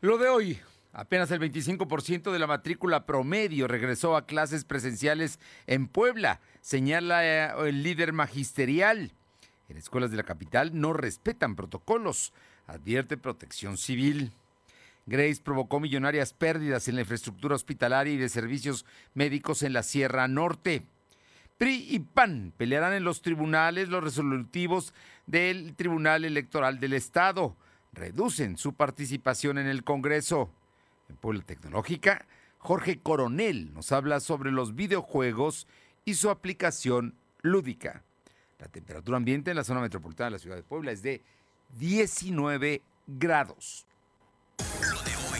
Lo de hoy, apenas el 25% de la matrícula promedio regresó a clases presenciales en Puebla, señala eh, el líder magisterial. En escuelas de la capital no respetan protocolos, advierte protección civil. Grace provocó millonarias pérdidas en la infraestructura hospitalaria y de servicios médicos en la Sierra Norte. PRI y PAN pelearán en los tribunales los resolutivos del Tribunal Electoral del Estado. Reducen su participación en el Congreso. En Puebla Tecnológica, Jorge Coronel nos habla sobre los videojuegos y su aplicación lúdica. La temperatura ambiente en la zona metropolitana de la ciudad de Puebla es de 19 grados.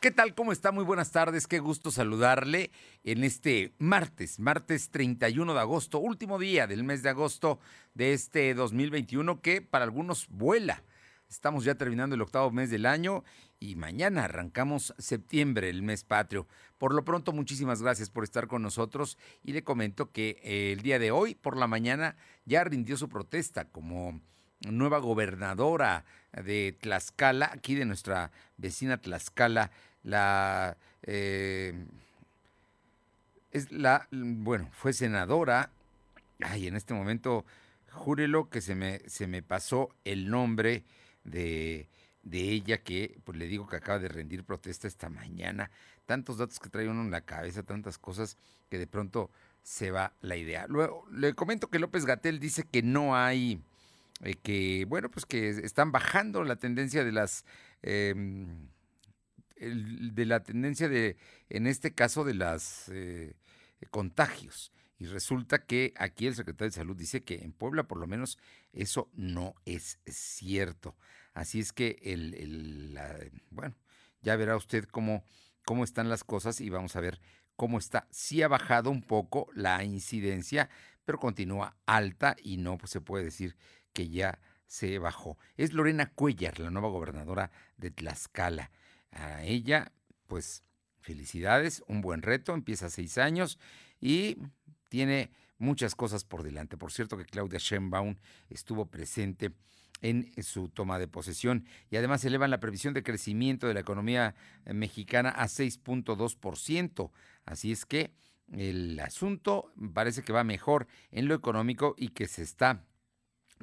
¿Qué tal? ¿Cómo está? Muy buenas tardes. Qué gusto saludarle en este martes, martes 31 de agosto, último día del mes de agosto de este 2021 que para algunos vuela. Estamos ya terminando el octavo mes del año y mañana arrancamos septiembre, el mes patrio. Por lo pronto, muchísimas gracias por estar con nosotros y le comento que eh, el día de hoy, por la mañana, ya rindió su protesta como nueva gobernadora de Tlaxcala, aquí de nuestra vecina Tlaxcala, la eh, es la bueno fue senadora. Ay en este momento júrelo que se me se me pasó el nombre de de ella que pues le digo que acaba de rendir protesta esta mañana. Tantos datos que trae uno en la cabeza tantas cosas que de pronto se va la idea. Luego le comento que López Gatel dice que no hay eh, que bueno pues que están bajando la tendencia de las eh, de la tendencia de, en este caso, de los eh, contagios. Y resulta que aquí el secretario de Salud dice que en Puebla por lo menos eso no es cierto. Así es que, el, bueno, ya verá usted cómo, cómo están las cosas y vamos a ver cómo está. Sí ha bajado un poco la incidencia, pero continúa alta y no pues, se puede decir que ya se bajó. Es Lorena Cuellar, la nueva gobernadora de Tlaxcala. A ella, pues felicidades, un buen reto, empieza seis años y tiene muchas cosas por delante. Por cierto que Claudia Sheinbaum estuvo presente en su toma de posesión y además elevan la previsión de crecimiento de la economía eh, mexicana a 6.2%. Así es que el asunto parece que va mejor en lo económico y que se está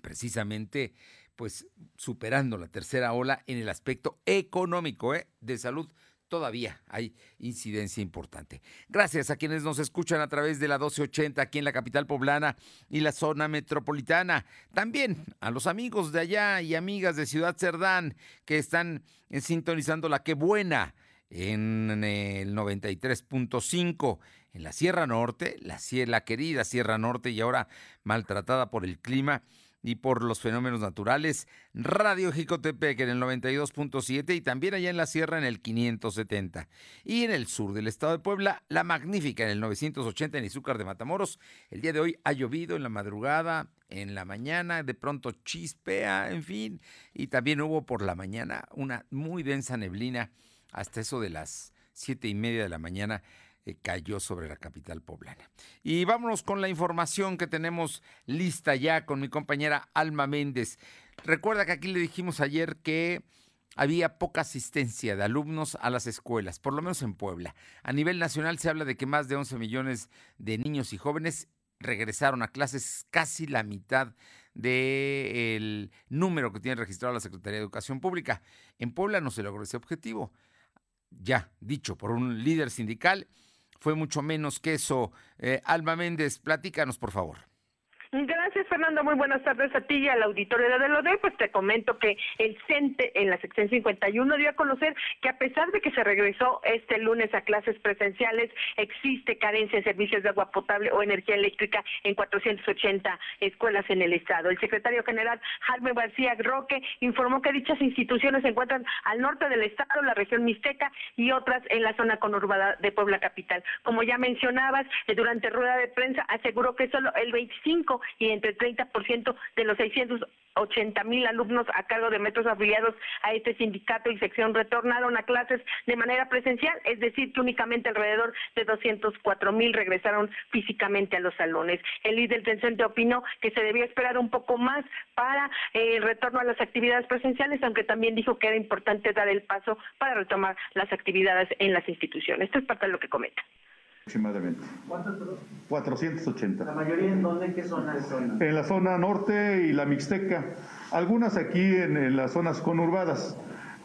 precisamente pues superando la tercera ola en el aspecto económico ¿eh? de salud. Todavía hay incidencia importante. Gracias a quienes nos escuchan a través de la 1280 aquí en la capital poblana y la zona metropolitana. También a los amigos de allá y amigas de Ciudad Cerdán que están sintonizando la que buena en el 93.5 en la Sierra Norte, la, la querida Sierra Norte y ahora maltratada por el clima y por los fenómenos naturales, Radio Jicotepec en el 92.7 y también allá en la sierra en el 570. Y en el sur del estado de Puebla, La Magnífica en el 980 en Izúcar de Matamoros. El día de hoy ha llovido en la madrugada, en la mañana, de pronto chispea, en fin, y también hubo por la mañana una muy densa neblina hasta eso de las siete y media de la mañana eh, cayó sobre la capital poblana. Y vámonos con la información que tenemos lista ya con mi compañera Alma Méndez. Recuerda que aquí le dijimos ayer que había poca asistencia de alumnos a las escuelas, por lo menos en Puebla. A nivel nacional se habla de que más de 11 millones de niños y jóvenes regresaron a clases, casi la mitad del número que tiene registrado la Secretaría de Educación Pública. En Puebla no se logró ese objetivo. Ya dicho por un líder sindical, fue mucho menos que eso. Eh, Alma Méndez, platícanos, por favor. Gracias, Fernando. Muy buenas tardes a ti y al auditorio de Delode. Pues te comento que el CENTE en la sección 51 dio a conocer que a pesar de que se regresó este lunes a clases presenciales, existe carencia en servicios de agua potable o energía eléctrica en 480 escuelas en el estado. El secretario general Jaime García Roque informó que dichas instituciones se encuentran al norte del estado, la región mixteca y otras en la zona conurbada de Puebla capital. Como ya mencionabas, eh, durante rueda de prensa aseguró que solo el 25 y entre 30% de los 680 mil alumnos a cargo de metros afiliados a este sindicato y sección retornaron a clases de manera presencial, es decir, que únicamente alrededor de 204 mil regresaron físicamente a los salones. El líder del opinó que se debía esperar un poco más para eh, el retorno a las actividades presenciales, aunque también dijo que era importante dar el paso para retomar las actividades en las instituciones. Esto es parte de lo que comenta. Aproximadamente. ¿Cuántas, 480. ¿La mayoría en dónde? ¿Qué zona? En la zona norte y la Mixteca. Algunas aquí en, en, las zonas conurbadas,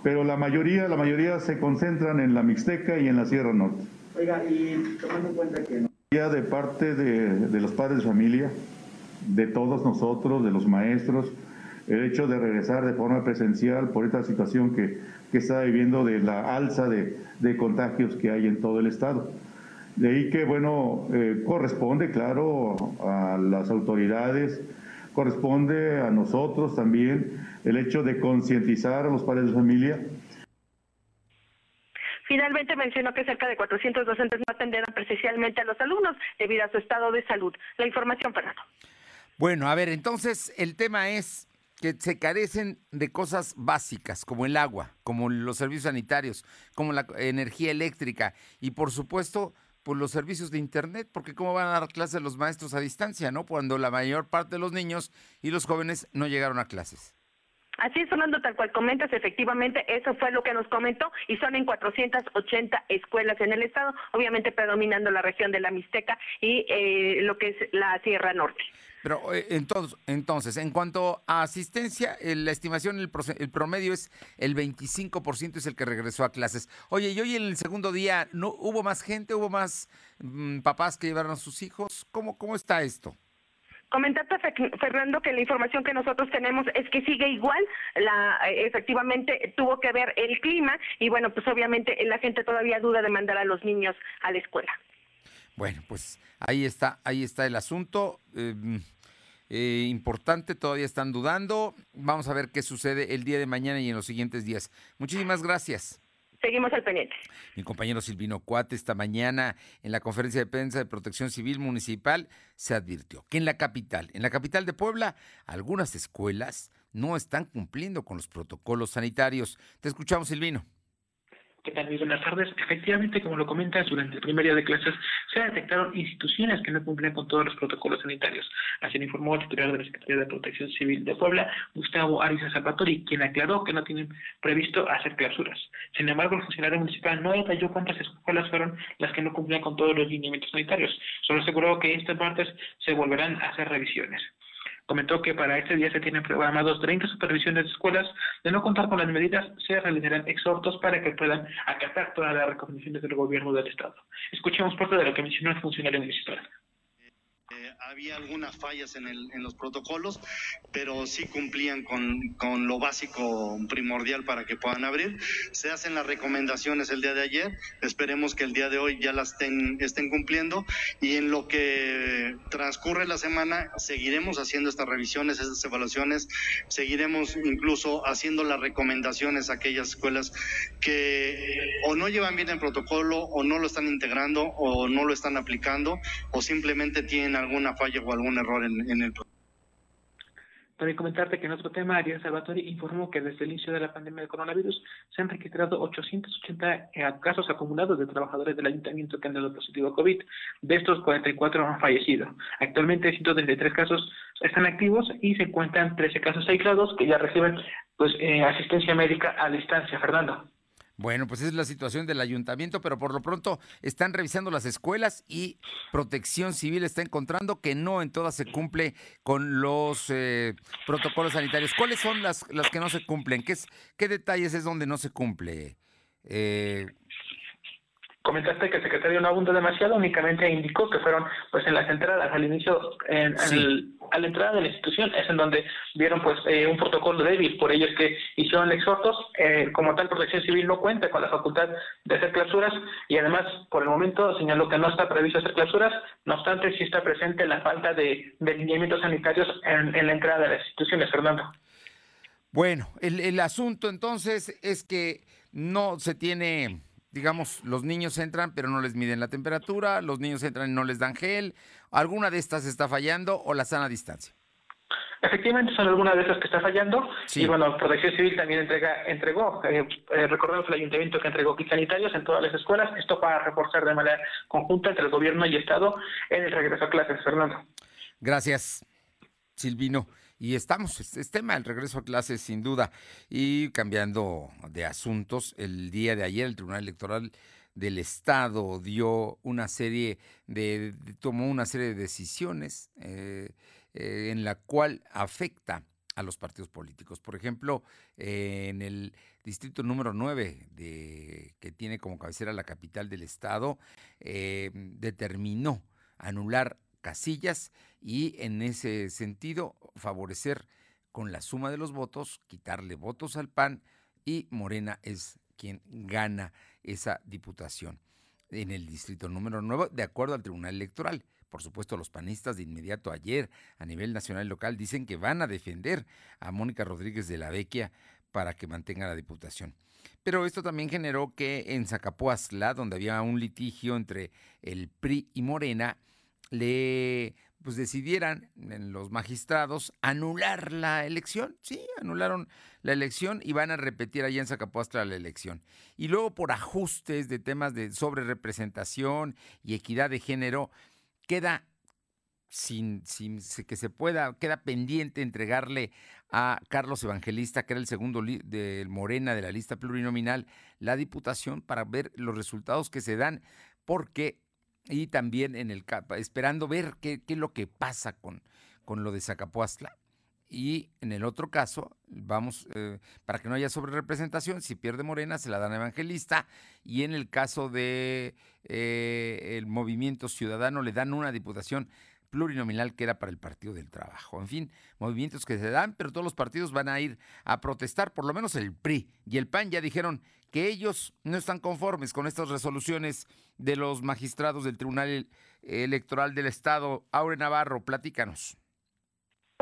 pero la mayoría, la mayoría se concentran en la Mixteca y en la Sierra Norte. Oiga, y tomando en cuenta que... Ya de parte de, de los padres de familia, de todos nosotros, de los maestros, el hecho de regresar de forma presencial por esta situación que, que está viviendo de la alza de, de contagios que hay en todo el estado. De ahí que, bueno, eh, corresponde, claro, a las autoridades, corresponde a nosotros también el hecho de concientizar a los padres de familia. Finalmente mencionó que cerca de 400 docentes no atenderán presencialmente a los alumnos debido a su estado de salud. La información, Fernando. Bueno, a ver, entonces el tema es que se carecen de cosas básicas como el agua, como los servicios sanitarios, como la energía eléctrica y por supuesto por los servicios de internet, porque cómo van a dar clases los maestros a distancia, ¿no? Cuando la mayor parte de los niños y los jóvenes no llegaron a clases. Así es, Fernando, tal cual comentas, efectivamente, eso fue lo que nos comentó y son en 480 escuelas en el estado, obviamente predominando la región de la Mixteca y eh, lo que es la Sierra Norte. Pero eh, entonces, entonces, en cuanto a asistencia, eh, la estimación, el, promedio es el 25% es el que regresó a clases. Oye, y hoy en el segundo día, ¿no hubo más gente, hubo más mmm, papás que llevaron a sus hijos? ¿Cómo, cómo está esto? Comentarte, Fernando, que la información que nosotros tenemos es que sigue igual, la efectivamente tuvo que ver el clima y bueno, pues obviamente la gente todavía duda de mandar a los niños a la escuela. Bueno, pues ahí está, ahí está el asunto. Eh, eh, importante, todavía están dudando. Vamos a ver qué sucede el día de mañana y en los siguientes días. Muchísimas gracias. Seguimos al pendiente. Mi compañero Silvino Cuate esta mañana en la conferencia de prensa de Protección Civil Municipal se advirtió que en la capital, en la capital de Puebla, algunas escuelas no están cumpliendo con los protocolos sanitarios. Te escuchamos, Silvino. ¿Qué tal? Muy buenas tardes. Efectivamente, como lo comentas, durante el primer día de clases se detectaron instituciones que no cumplen con todos los protocolos sanitarios. Así lo informó el titular de la Secretaría de Protección Civil de Puebla, Gustavo Ariza Salvatori, quien aclaró que no tienen previsto hacer clausuras. Sin embargo, el funcionario municipal no detalló cuántas escuelas fueron las que no cumplían con todos los lineamientos sanitarios. Solo aseguró que este martes se volverán a hacer revisiones. Comentó que para este día se tienen programados 30 supervisiones de escuelas. De no contar con las medidas, se realizarán exhortos para que puedan acatar todas las recomendaciones del gobierno del Estado. Escuchemos parte de lo que mencionó el funcionario municipal. Había algunas fallas en, el, en, los protocolos, pero sí cumplían con, con, lo básico primordial para que puedan abrir. Se hacen las recomendaciones el día de ayer, esperemos que el día de hoy ya las estén cumpliendo. Y en lo que transcurre la semana seguiremos haciendo estas revisiones, estas evaluaciones, seguiremos incluso haciendo las recomendaciones a aquellas escuelas que o no llevan bien el protocolo o no lo están integrando o no lo están aplicando o simplemente tienen alguna falla o algún error en, el También comentarte que en otro tema, Ariel Salvatori informó que desde el inicio de la pandemia del coronavirus se han registrado 880 casos acumulados de trabajadores del ayuntamiento que han dado positivo a COVID. De estos, 44 han fallecido. Actualmente, 133 casos están activos y se encuentran 13 casos aislados que ya reciben pues eh, asistencia médica a distancia. Fernando. Bueno, pues esa es la situación del ayuntamiento, pero por lo pronto están revisando las escuelas y Protección Civil está encontrando que no en todas se cumple con los eh, protocolos sanitarios. ¿Cuáles son las, las que no se cumplen? ¿Qué, es, qué detalles es donde no se cumple? Eh, comentaste que el secretario no abundó demasiado, únicamente indicó que fueron pues en las entradas al inicio, en, sí. el, a la entrada de la institución, es en donde vieron pues eh, un protocolo débil, por ello es que hicieron exhortos, eh, como tal Protección Civil no cuenta con la facultad de hacer clausuras y además por el momento señaló que no está previsto hacer clausuras, no obstante sí está presente la falta de, de lineamientos sanitarios en, en la entrada de las instituciones, Fernando. Bueno, el, el asunto entonces es que no se tiene digamos, los niños entran pero no les miden la temperatura, los niños entran y no les dan gel, alguna de estas está fallando o la sana distancia. Efectivamente, son algunas de esas que está fallando. Sí. Y bueno, Protección Civil también entrega, entregó, eh, eh, recordemos el ayuntamiento que entregó kits sanitarios en todas las escuelas. Esto para reforzar de manera conjunta entre el gobierno y Estado en el regreso a clases, Fernando. Gracias, Silvino. Y estamos, es, es tema el regreso a clases sin duda. Y cambiando de asuntos, el día de ayer el Tribunal Electoral del Estado dio una serie de, tomó una serie de decisiones eh, eh, en la cual afecta a los partidos políticos. Por ejemplo, eh, en el distrito número 9, de, que tiene como cabecera la capital del Estado, determinó anular casillas y en ese sentido favorecer con la suma de los votos, quitarle votos al PAN y Morena es quien gana esa diputación en el distrito número 9, de acuerdo al Tribunal Electoral. Por supuesto, los panistas de inmediato ayer a nivel nacional y local dicen que van a defender a Mónica Rodríguez de la Vecchia para que mantenga la diputación. Pero esto también generó que en Zacapuazla, donde había un litigio entre el PRI y Morena, le pues decidieran en los magistrados anular la elección. Sí, anularon la elección y van a repetir allá en Zacapuastla la elección. Y luego por ajustes de temas de sobre representación y equidad de género, queda sin, sin que se pueda, queda pendiente entregarle a Carlos Evangelista, que era el segundo li- de Morena de la lista plurinominal, la diputación para ver los resultados que se dan, porque y también en el esperando ver qué, qué es lo que pasa con, con lo de Zacapuastla. Y en el otro caso, vamos, eh, para que no haya sobrerepresentación, si pierde Morena, se la dan a Evangelista. Y en el caso de eh, el movimiento ciudadano, le dan una diputación plurinominal que era para el Partido del Trabajo. En fin, movimientos que se dan, pero todos los partidos van a ir a protestar, por lo menos el PRI y el PAN ya dijeron que ellos no están conformes con estas resoluciones de los magistrados del Tribunal Electoral del Estado. Aure Navarro, platícanos.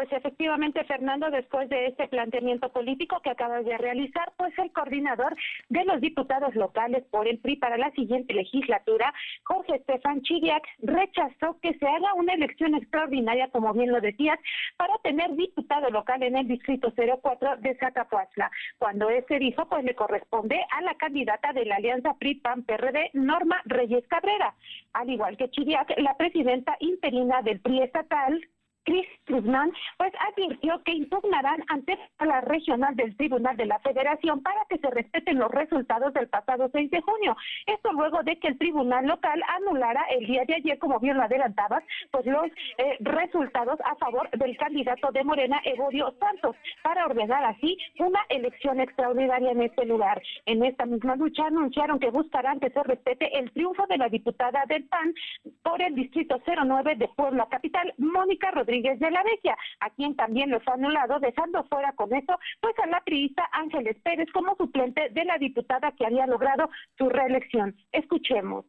Pues efectivamente, Fernando, después de este planteamiento político que acabas de realizar, pues el coordinador de los diputados locales por el PRI para la siguiente legislatura, Jorge Estefan Chidiac, rechazó que se haga una elección extraordinaria, como bien lo decías, para tener diputado local en el distrito 04 de Zacapuazla. Cuando este dijo, pues le corresponde a la candidata de la alianza PRI-PAN-PRD, Norma Reyes Cabrera. Al igual que Chidiac, la presidenta interina del PRI estatal, Chris Guzmán, pues advirtió que impugnarán ante la regional del Tribunal de la Federación para que se respeten los resultados del pasado 6 de junio. Esto luego de que el Tribunal local anulara el día de ayer, como bien lo adelantabas, pues los eh, resultados a favor del candidato de Morena, Evodio Santos, para ordenar así una elección extraordinaria en este lugar. En esta misma lucha anunciaron que buscarán que se respete el triunfo de la diputada del PAN por el distrito 09 de Puebla Capital, Mónica Rodríguez de la Vecchia, a quien también lo fue anulado, dejando fuera con eso pues a la priista Ángeles Pérez como suplente de la diputada que había logrado su reelección. Escuchemos.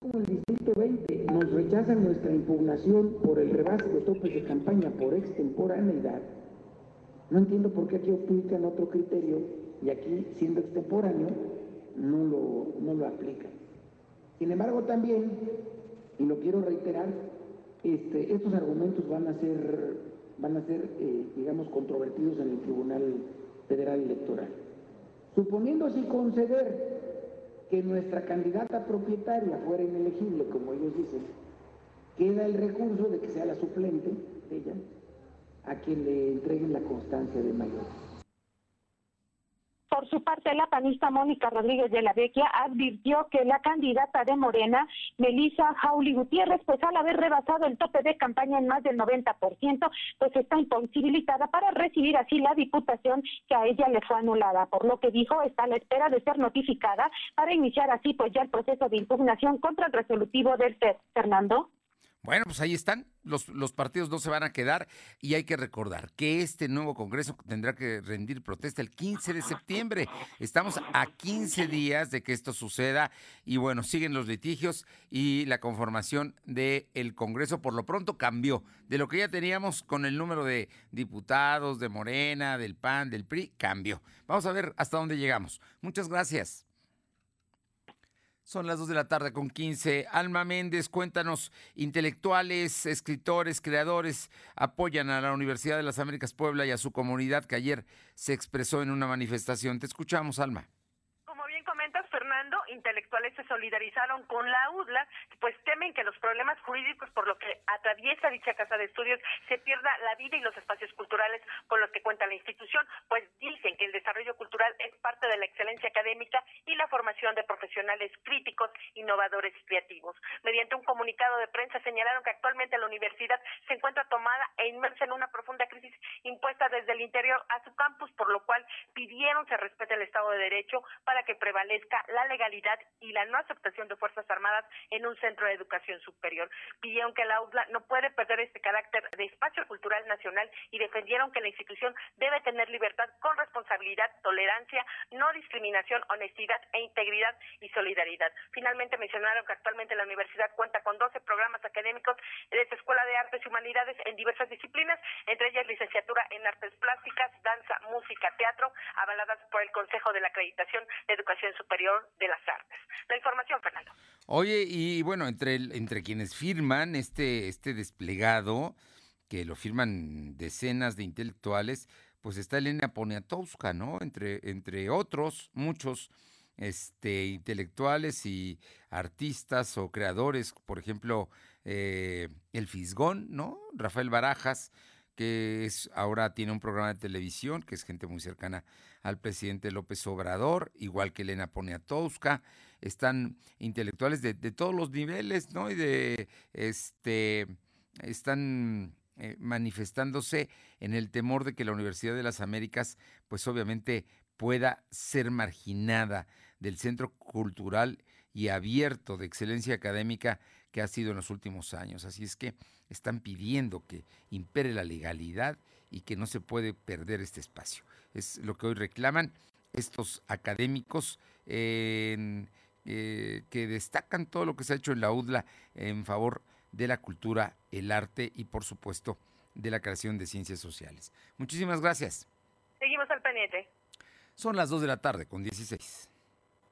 Como el Distrito 20 nos rechazan nuestra impugnación por el rebase de topes de campaña por extemporaneidad, no entiendo por qué aquí aplican otro criterio y aquí, siendo extemporáneo, no lo, no lo aplican. Sin embargo, también, y lo quiero reiterar, este, estos argumentos van a ser, van a ser eh, digamos, controvertidos en el Tribunal Federal Electoral. Suponiendo así conceder que nuestra candidata propietaria fuera inelegible, como ellos dicen, queda el recurso de que sea la suplente ella a quien le entreguen la constancia de mayor. Por su parte, la panista Mónica Rodríguez de la Vecchia advirtió que la candidata de Morena, Melissa Jauli Gutiérrez, pues al haber rebasado el tope de campaña en más del 90%, pues está imposibilitada para recibir así la diputación que a ella le fue anulada, por lo que dijo está a la espera de ser notificada para iniciar así pues ya el proceso de impugnación contra el resolutivo del FED. Fernando. Bueno, pues ahí están. Los, los, partidos no se van a quedar y hay que recordar que este nuevo Congreso tendrá que rendir protesta el 15 de septiembre. Estamos a 15 días de que esto suceda y bueno, siguen los litigios y la conformación del Congreso por lo pronto cambió. De lo que ya teníamos con el número de diputados de Morena, del PAN, del PRI, cambió. Vamos a ver hasta dónde llegamos. Muchas gracias. Son las 2 de la tarde con 15. Alma Méndez, cuéntanos, intelectuales, escritores, creadores apoyan a la Universidad de las Américas Puebla y a su comunidad que ayer se expresó en una manifestación. Te escuchamos, Alma intelectuales se solidarizaron con la UDLA, pues temen que los problemas jurídicos por lo que atraviesa dicha casa de estudios se pierda la vida y los espacios culturales con los que cuenta la institución, pues dicen que el desarrollo cultural es parte de la excelencia académica y la formación de profesionales críticos, innovadores y creativos. Mediante un comunicado de prensa señalaron que actualmente la universidad se encuentra tomada e inmersa en una profunda crisis impuesta desde el interior a su campus, por lo cual pidieron se respete el Estado de Derecho para que prevalezca la legalidad y la no aceptación de Fuerzas Armadas en un centro de educación superior. Pidieron que la UDLA no puede perder este carácter de espacio cultural nacional y defendieron que la institución debe tener libertad con responsabilidad, tolerancia, no discriminación, honestidad e integridad y solidaridad. Finalmente mencionaron que actualmente la universidad cuenta con 12 programas académicos de su Escuela de Artes y Humanidades en diversas disciplinas, entre ellas licenciatura en Artes Plásticas, Danza, Música, Teatro, avaladas por el Consejo de la Acreditación de Educación Superior de las Artes. La información, Fernando. Oye, y bueno, entre, entre quienes firman este, este desplegado, que lo firman decenas de intelectuales, pues está Elena Poniatowska, ¿no? Entre, entre otros, muchos este, intelectuales y artistas o creadores, por ejemplo, eh, El Fisgón, ¿no? Rafael Barajas, que es, ahora tiene un programa de televisión, que es gente muy cercana al presidente López Obrador, igual que Elena Poniatowska, están intelectuales de, todos los niveles, ¿no? Y de este están eh, manifestándose en el temor de que la Universidad de las Américas, pues obviamente pueda ser marginada del centro cultural y abierto de excelencia académica que ha sido en los últimos años. Así es que están pidiendo que impere la legalidad y que no se puede perder este espacio. Es lo que hoy reclaman estos académicos eh, que destacan todo lo que se ha hecho en la UDLA en favor de la cultura, el arte y por supuesto de la creación de ciencias sociales. Muchísimas gracias. Seguimos al pendiente. Son las 2 de la tarde con 16.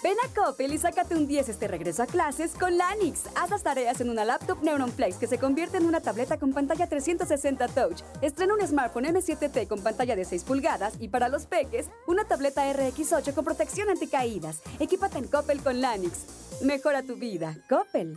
Ven a Coppel y sácate un 10 este regreso a clases con Lanix. Haz las tareas en una laptop Neuron Flex que se convierte en una tableta con pantalla 360 Touch. Estrena un smartphone M7T con pantalla de 6 pulgadas y para los peques, una tableta RX8 con protección anticaídas. Equípate en Coppel con Lanix. Mejora tu vida. Coppel.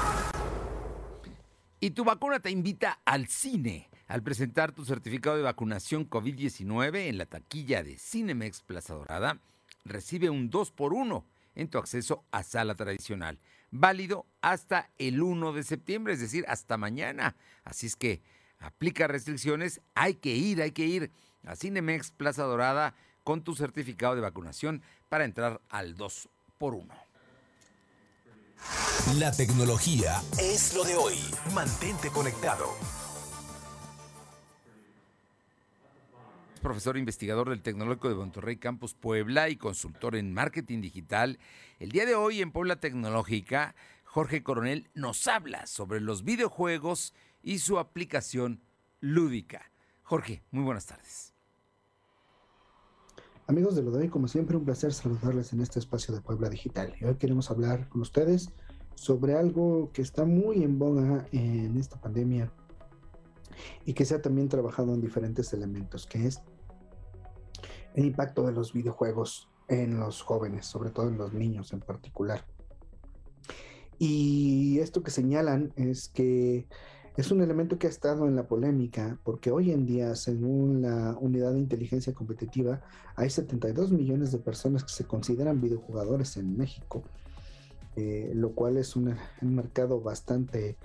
Y tu vacuna te invita al cine. Al presentar tu certificado de vacunación COVID-19 en la taquilla de Cinemex Plaza Dorada, recibe un 2 por 1 en tu acceso a sala tradicional. Válido hasta el 1 de septiembre, es decir, hasta mañana. Así es que aplica restricciones, hay que ir, hay que ir a Cinemex Plaza Dorada con tu certificado de vacunación para entrar al 2 por 1 la tecnología es lo de hoy. Mantente conectado. profesor investigador del Tecnológico de Monterrey Campus Puebla y consultor en marketing digital. El día de hoy en Puebla Tecnológica, Jorge Coronel nos habla sobre los videojuegos y su aplicación lúdica. Jorge, muy buenas tardes. Amigos de lo de como siempre, un placer saludarles en este espacio de Puebla Digital. hoy queremos hablar con ustedes sobre algo que está muy en boga en esta pandemia y que se ha también trabajado en diferentes elementos, que es el impacto de los videojuegos en los jóvenes, sobre todo en los niños en particular. Y esto que señalan es que es un elemento que ha estado en la polémica porque hoy en día, según la Unidad de Inteligencia Competitiva, hay 72 millones de personas que se consideran videojugadores en México, eh, lo cual es un, mercado bastante,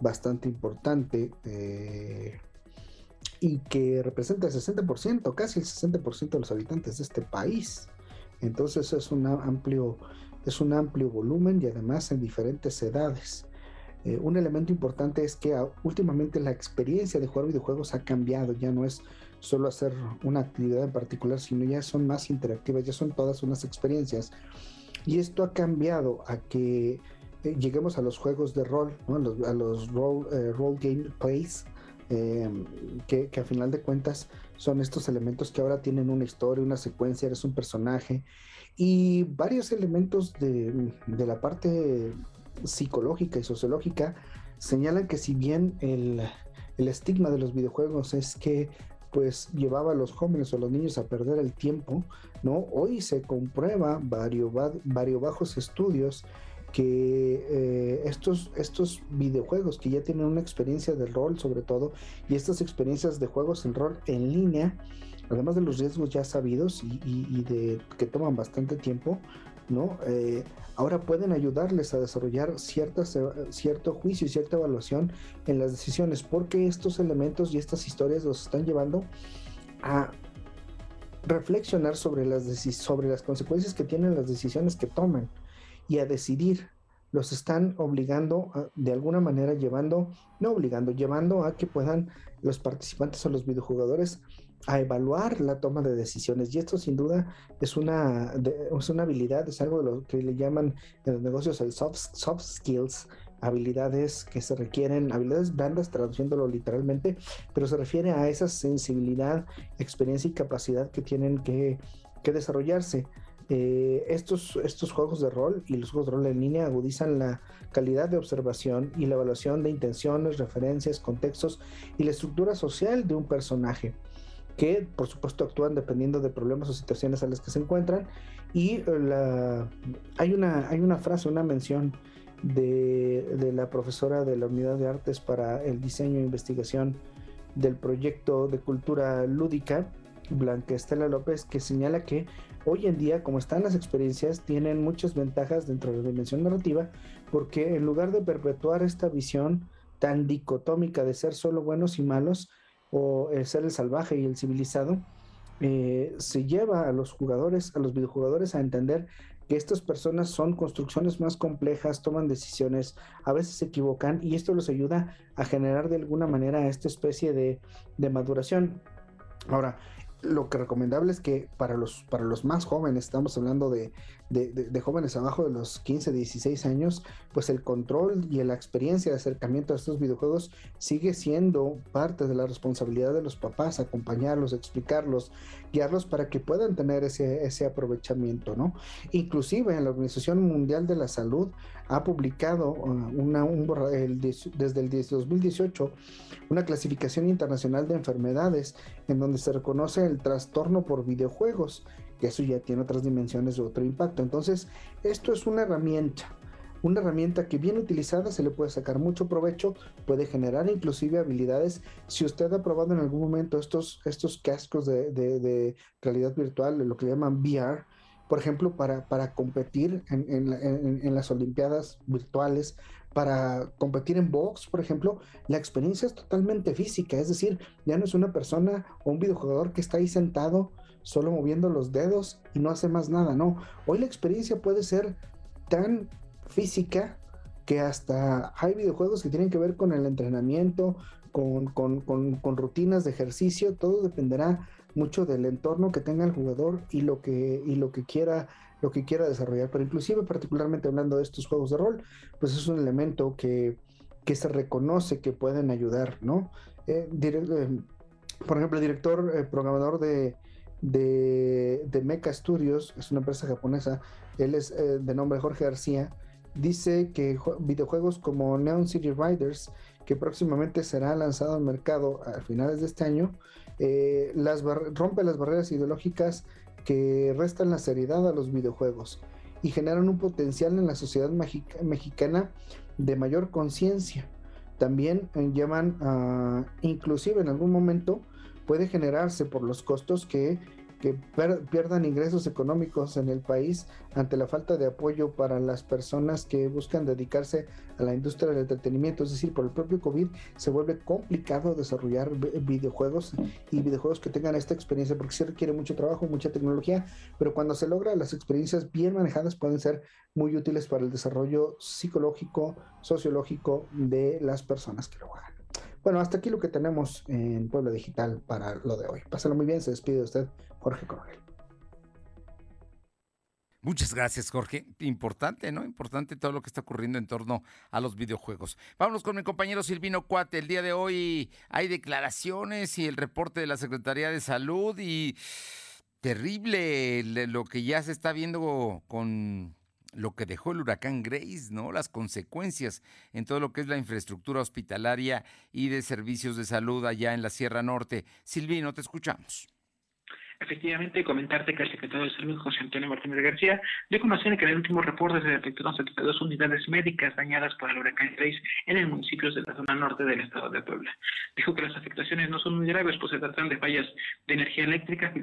bastante importante eh, y que representa el 60%, casi el 60% de los habitantes de este país. Entonces es un amplio, es un amplio volumen y además en diferentes edades. Eh, un elemento importante es que ah, últimamente la experiencia de jugar videojuegos ha cambiado, ya no es solo hacer una actividad en particular, sino ya son más interactivas, ya son todas unas experiencias. Y esto ha cambiado a que eh, lleguemos a los juegos de rol, a los, role, eh, role game plays, que, que, a final de cuentas son estos elementos que ahora tienen una historia, una secuencia, eres un personaje. Y varios elementos de, de la parte psicológica y sociológica señalan que si bien el, estigma de los videojuegos es que pues llevaba a los jóvenes o los niños a perder el tiempo, ¿no? Hoy se comprueba varios, varios bajos estudios que eh, estos, estos videojuegos que ya tienen una experiencia de rol sobre todo y estas experiencias de juegos en rol en línea, además de los riesgos ya sabidos y, y de que toman bastante tiempo, ¿no? Eh, ahora pueden ayudarles a desarrollar cierto juicio y cierta evaluación en las decisiones, porque estos elementos y estas historias los están llevando a reflexionar sobre las, sobre las consecuencias que tienen las decisiones que toman y a decidir. Los están obligando, de alguna manera, llevando, no obligando, llevando a que puedan los participantes o los videojugadores a evaluar la toma de decisiones. Y esto sin duda es una, es una habilidad, es algo de lo que le llaman en los negocios el soft, soft skills, habilidades que se requieren, habilidades blandas traduciéndolo literalmente, pero se refiere a esa sensibilidad, experiencia y capacidad que tienen que, que desarrollarse. Eh, estos, estos juegos de rol y los juegos de rol en línea agudizan la calidad de observación y la evaluación de intenciones, referencias, contextos y la estructura social de un personaje que por supuesto actúan dependiendo de problemas o situaciones a las que se encuentran. Y eh, hay, una, hay una frase, una mención de, de, la profesora de la Unidad de Artes para el Diseño e Investigación del proyecto de cultura lúdica, Blanca Estela López, que señala que hoy en día, como están las experiencias, tienen muchas ventajas dentro de la dimensión narrativa, porque en lugar de perpetuar esta visión tan dicotómica de ser solo buenos y malos, o el ser el salvaje y el civilizado, eh, se lleva a los jugadores, a los videojugadores a entender que estas personas son construcciones más complejas, toman decisiones, a veces se equivocan y esto los ayuda a generar de alguna manera esta especie de, de maduración. Ahora, lo que recomendable es que para los, para los más jóvenes, estamos hablando de, de, jóvenes abajo de los 15, 16 años, pues el control y la experiencia de acercamiento a estos videojuegos sigue siendo parte de la responsabilidad de los papás, acompañarlos, explicarlos, guiarlos para que puedan tener ese, ese aprovechamiento, ¿no? Inclusive la Organización Mundial de la Salud ha publicado uh, una, un, desde el 2018 una clasificación internacional de enfermedades en donde se reconoce el trastorno por videojuegos que eso ya tiene otras dimensiones de otro impacto. Entonces, esto es una herramienta, una herramienta que bien utilizada se le puede sacar mucho provecho, puede generar inclusive habilidades. Si usted ha probado en algún momento estos, estos cascos de, realidad virtual, lo que llaman VR, por ejemplo, para, para competir en, en, en, las Olimpiadas virtuales, para competir en box, por ejemplo, la experiencia es totalmente física, es decir, ya no es una persona o un videojugador que está ahí sentado solo moviendo los dedos y no hace más nada, no. Hoy la experiencia puede ser tan física que hasta hay videojuegos que tienen que ver con el entrenamiento, con, con, con, rutinas de ejercicio, todo dependerá mucho del entorno que tenga el jugador y lo que, y lo que quiera lo que quiera desarrollar, pero inclusive particularmente hablando de estos juegos de rol, pues es un elemento que, que se reconoce que pueden ayudar, ¿no? Eh, eh, por ejemplo, el director eh, programador de, de, de, Mecha Studios, es una empresa japonesa, él es de nombre Jorge García, dice que videojuegos como Neon City Riders, que próximamente será lanzado al mercado a finales de este año, las rompe las barreras ideológicas que restan la seriedad a los videojuegos y generan un potencial en la sociedad mexicana de mayor conciencia. También eh, llaman a, inclusive en algún momento puede generarse por los costos que que pierdan ingresos económicos en el país ante la falta de apoyo para las personas que buscan dedicarse a la industria del entretenimiento. Es decir, por el propio COVID se vuelve complicado desarrollar videojuegos y videojuegos que tengan esta experiencia porque se requiere mucho trabajo, mucha tecnología, pero cuando se logra las experiencias bien manejadas pueden ser muy útiles para el desarrollo psicológico, sociológico de las personas que lo hagan. Bueno, hasta aquí lo que tenemos en Pueblo Digital para lo de hoy. Pásalo muy bien, se despide de usted, Jorge Coronel. Muchas gracias, Jorge. Importante, ¿no? Importante todo lo que está ocurriendo en torno a los videojuegos. Vámonos con mi compañero Silvino Cuate. El día de hoy hay declaraciones y el reporte de la Secretaría de Salud y terrible lo que ya se está viendo con lo que dejó el huracán Grace, ¿no? Las consecuencias en todo lo que es la infraestructura hospitalaria y de servicios de salud allá en la Sierra Norte. Silvino, te escuchamos. Efectivamente, comentarte que el secretario de Salud, José Antonio Martínez García, dio conocer que en el último reporte se detectaron 72 unidades médicas dañadas por el huracán Grace en el municipio de la zona norte del estado de Puebla. Dijo que las afectaciones no son muy graves, pues se tratan de fallas de energía eléctrica,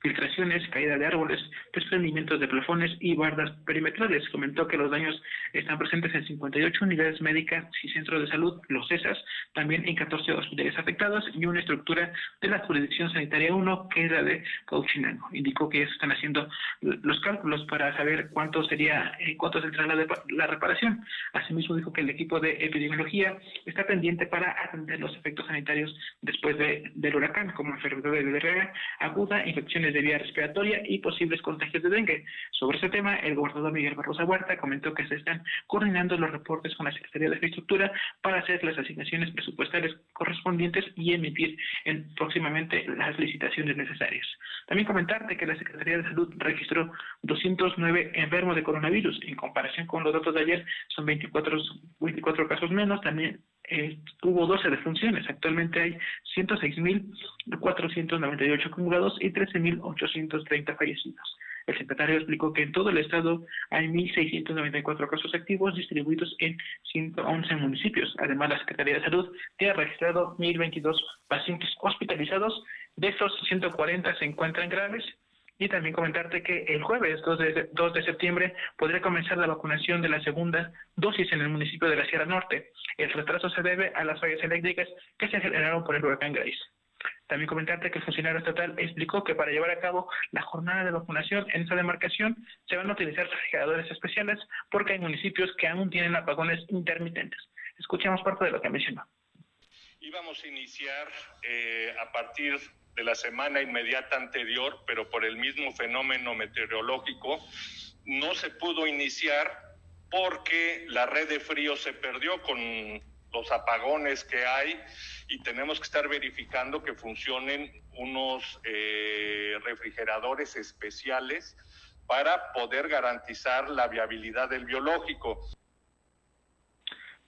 filtraciones, caída de árboles, desprendimientos de plafones y bardas perimetrales. Comentó que los daños están presentes en 58 unidades médicas y centros de salud, los CESAS, también en 14 hospitales afectados y una estructura de la jurisdicción sanitaria 1 que es de Cauchinango. Indicó que se están haciendo los cálculos para saber cuánto sería, eh, cuánto saldrá la, la reparación. Asimismo dijo que el equipo de epidemiología está pendiente para atender los efectos sanitarios después de, del huracán, como enfermedad de diarrea aguda, infecciones de vía respiratoria y posibles contagios de dengue. Sobre este tema, el gobernador Miguel Barrosa Huerta comentó que se están coordinando los reportes con la Secretaría de Infraestructura para hacer las asignaciones presupuestarias correspondientes y emitir en, próximamente las licitaciones necesarias. También comentarte que la Secretaría de Salud registró 209 enfermos de coronavirus. En comparación con los datos de ayer, son 24, 24 casos menos. También eh, hubo 12 defunciones. Actualmente hay 106.498 acumulados y 13.830 fallecidos. El secretario explicó que en todo el estado hay 1.694 casos activos distribuidos en 111 municipios. Además, la Secretaría de Salud ha registrado 1.022 pacientes hospitalizados de estos 140 se encuentran graves y también comentarte que el jueves 2 de, 2 de, septiembre podría comenzar la vacunación de la segunda dosis en el municipio de la Sierra Norte. El retraso se debe a las fallas eléctricas que se generaron por el huracán Grace. También comentarte que el funcionario estatal explicó que para llevar a cabo la jornada de vacunación en esa demarcación se van a utilizar refrigeradores especiales porque hay municipios que aún tienen apagones intermitentes. Escuchemos parte de lo que mencionó. Íbamos a iniciar eh, a partir de la semana inmediata anterior, pero por el mismo fenómeno meteorológico, no se pudo iniciar porque la red de frío se perdió con los apagones que hay y tenemos que estar verificando que funcionen unos eh, refrigeradores especiales para poder garantizar la viabilidad del biológico.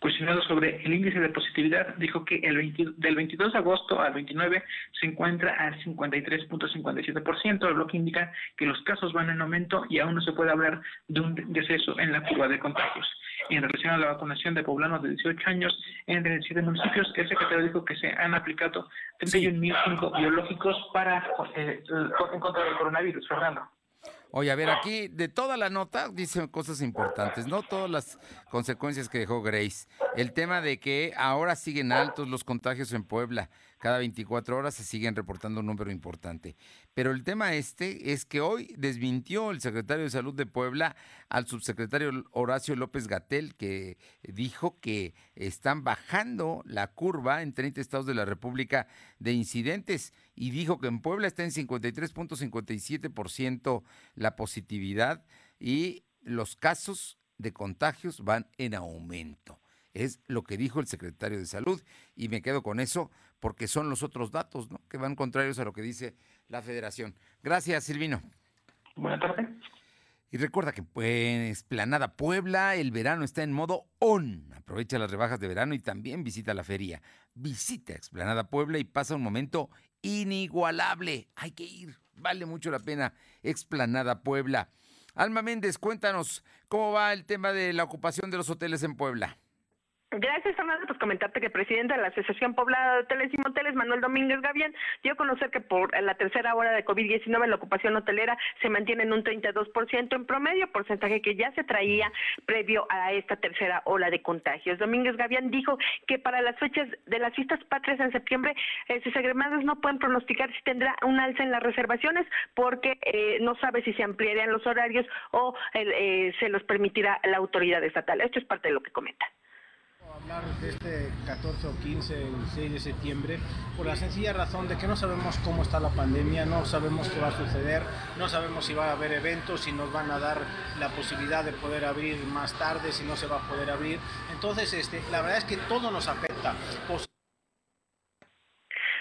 Cuestionado sobre el índice de positividad, dijo que el del 22 de agosto al 29 se encuentra al 53.57%, lo que indica que los casos van en aumento y aún no se puede hablar de un deceso en la curva de contagios. En relación a la vacunación de poblanos de 18 años en 17 municipios, el secretario dijo que se han aplicado 31.005 biológicos para eh, en contra del coronavirus. Fernando. Oye, a ver, aquí de toda la nota dicen cosas importantes, no todas las consecuencias que dejó Grace. El tema de que ahora siguen altos los contagios en Puebla, cada 24 horas se siguen reportando un número importante. Pero el tema este es que hoy desmintió el secretario de Salud de Puebla al subsecretario Horacio López Gatel, que dijo que están bajando la curva en 30 estados de la República de incidentes y dijo que en Puebla está en 53.57% la positividad y los casos de contagios van en aumento. Es lo que dijo el secretario de Salud y me quedo con eso porque son los otros datos ¿no? que van contrarios a lo que dice la federación. Gracias, Silvino. Buenas tardes. Y recuerda que pues Esplanada Puebla, el verano está en modo on. Aprovecha las rebajas de verano y también visita la feria. Visita Explanada Puebla y pasa un momento inigualable. Hay que ir, vale mucho la pena. Explanada Puebla. Alma Méndez, cuéntanos cómo va el tema de la ocupación de los hoteles en Puebla. Gracias, Fernando. Pues comentarte que el presidente de la Asociación Poblada de Hoteles y Moteles, Manuel Domínguez Gavián, dio a conocer que por la tercera hora de COVID-19 la ocupación hotelera se mantiene en un 32% en promedio, porcentaje que ya se traía previo a esta tercera ola de contagios. Domínguez Gavián dijo que para las fechas de las fiestas patrias en septiembre, eh, sus agremados no pueden pronosticar si tendrá un alza en las reservaciones porque eh, no sabe si se ampliarían los horarios o eh, se los permitirá la autoridad estatal. Esto es parte de lo que comenta hablar de este 14 o 15, el 6 de septiembre, por la sencilla razón de que no sabemos cómo está la pandemia, no sabemos qué va a suceder, no sabemos si va a haber eventos, si nos van a dar la posibilidad de poder abrir más tarde, si no se va a poder abrir. Entonces, este, la verdad es que todo nos afecta.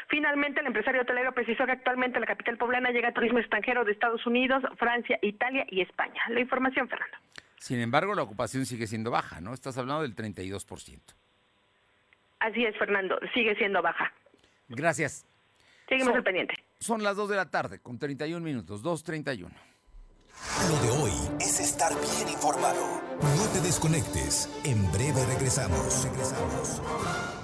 Finalmente, el empresario hotelero precisó que actualmente en la capital poblana llega turismo extranjero de Estados Unidos, Francia, Italia y España. La información, Fernando. Sin embargo, la ocupación sigue siendo baja, ¿no? Estás hablando del 32%. Así es, Fernando, sigue siendo baja. Gracias. Seguimos al pendiente. Son las 2 de la tarde, con 31 minutos, 2.31. Lo de hoy es estar bien informado. No te desconectes. En breve regresamos. Regresamos.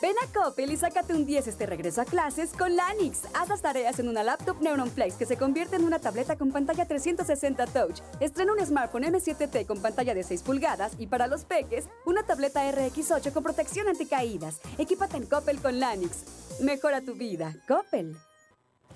Ven a Coppel y sácate un 10 este regreso a clases con Lanix. Haz las tareas en una laptop Neuron Flex que se convierte en una tableta con pantalla 360 Touch. Estrena un smartphone M7T con pantalla de 6 pulgadas y para los peques, una tableta RX8 con protección anticaídas. Equípate en Coppel con Lanix. Mejora tu vida. Coppel.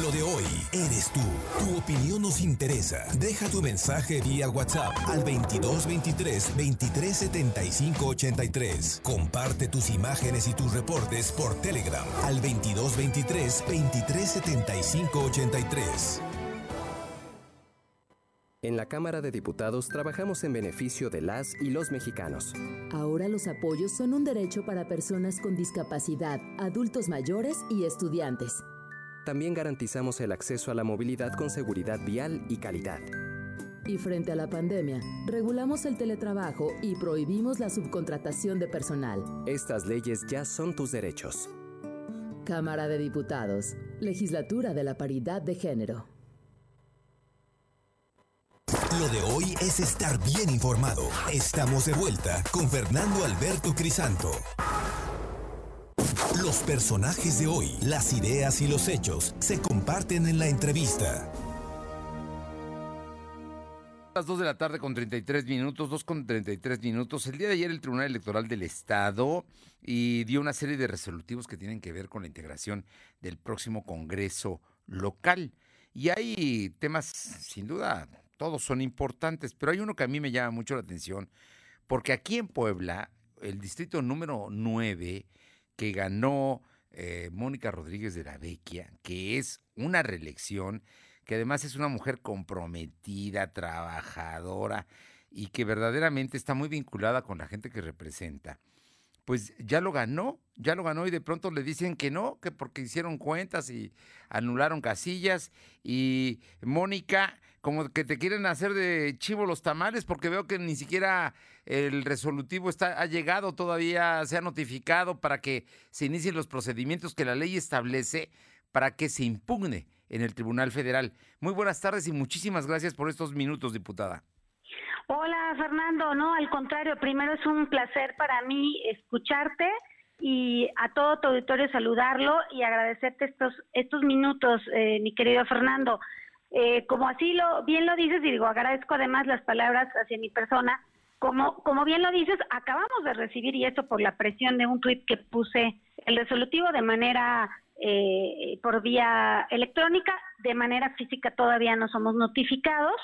Lo de hoy eres tú. Tu opinión nos interesa. Deja tu mensaje vía WhatsApp al 2223 2375 83. Comparte tus imágenes y tus reportes por Telegram al 2223 2375 83. En la Cámara de Diputados trabajamos en beneficio de las y los mexicanos. Ahora los apoyos son un derecho para personas con discapacidad, adultos mayores y estudiantes. También garantizamos el acceso a la movilidad con seguridad vial y calidad. Y frente a la pandemia, regulamos el teletrabajo y prohibimos la subcontratación de personal. Estas leyes ya son tus derechos. Cámara de Diputados, Legislatura de la Paridad de Género. Lo de hoy es estar bien informado. Estamos de vuelta con Fernando Alberto Crisanto. Los personajes de hoy, las ideas y los hechos se comparten en la entrevista. Las 2 de la tarde con 33 minutos, 2 con 33 minutos. El día de ayer el Tribunal Electoral del Estado y dio una serie de resolutivos que tienen que ver con la integración del próximo Congreso local. Y hay temas, sin duda, todos son importantes, pero hay uno que a mí me llama mucho la atención, porque aquí en Puebla, el distrito número 9, que ganó eh, Mónica Rodríguez de la Vecchia, que es una reelección, que además es una mujer comprometida, trabajadora y que verdaderamente está muy vinculada con la gente que representa. Pues ya lo ganó, ya lo ganó y de pronto le dicen que no, que porque hicieron cuentas y anularon casillas y Mónica como que te quieren hacer de chivo los tamales porque veo que ni siquiera el resolutivo está ha llegado todavía, se ha notificado para que se inicien los procedimientos que la ley establece para que se impugne en el Tribunal Federal. Muy buenas tardes y muchísimas gracias por estos minutos, diputada. Hola Fernando, no, al contrario, primero es un placer para mí escucharte y a todo tu auditorio saludarlo y agradecerte estos estos minutos, eh, mi querido Fernando. Eh, como así lo bien lo dices, y digo, agradezco además las palabras hacia mi persona. Como, como bien lo dices, acabamos de recibir, y eso por la presión de un tuit que puse el resolutivo de manera eh, por vía electrónica, de manera física todavía no somos notificados.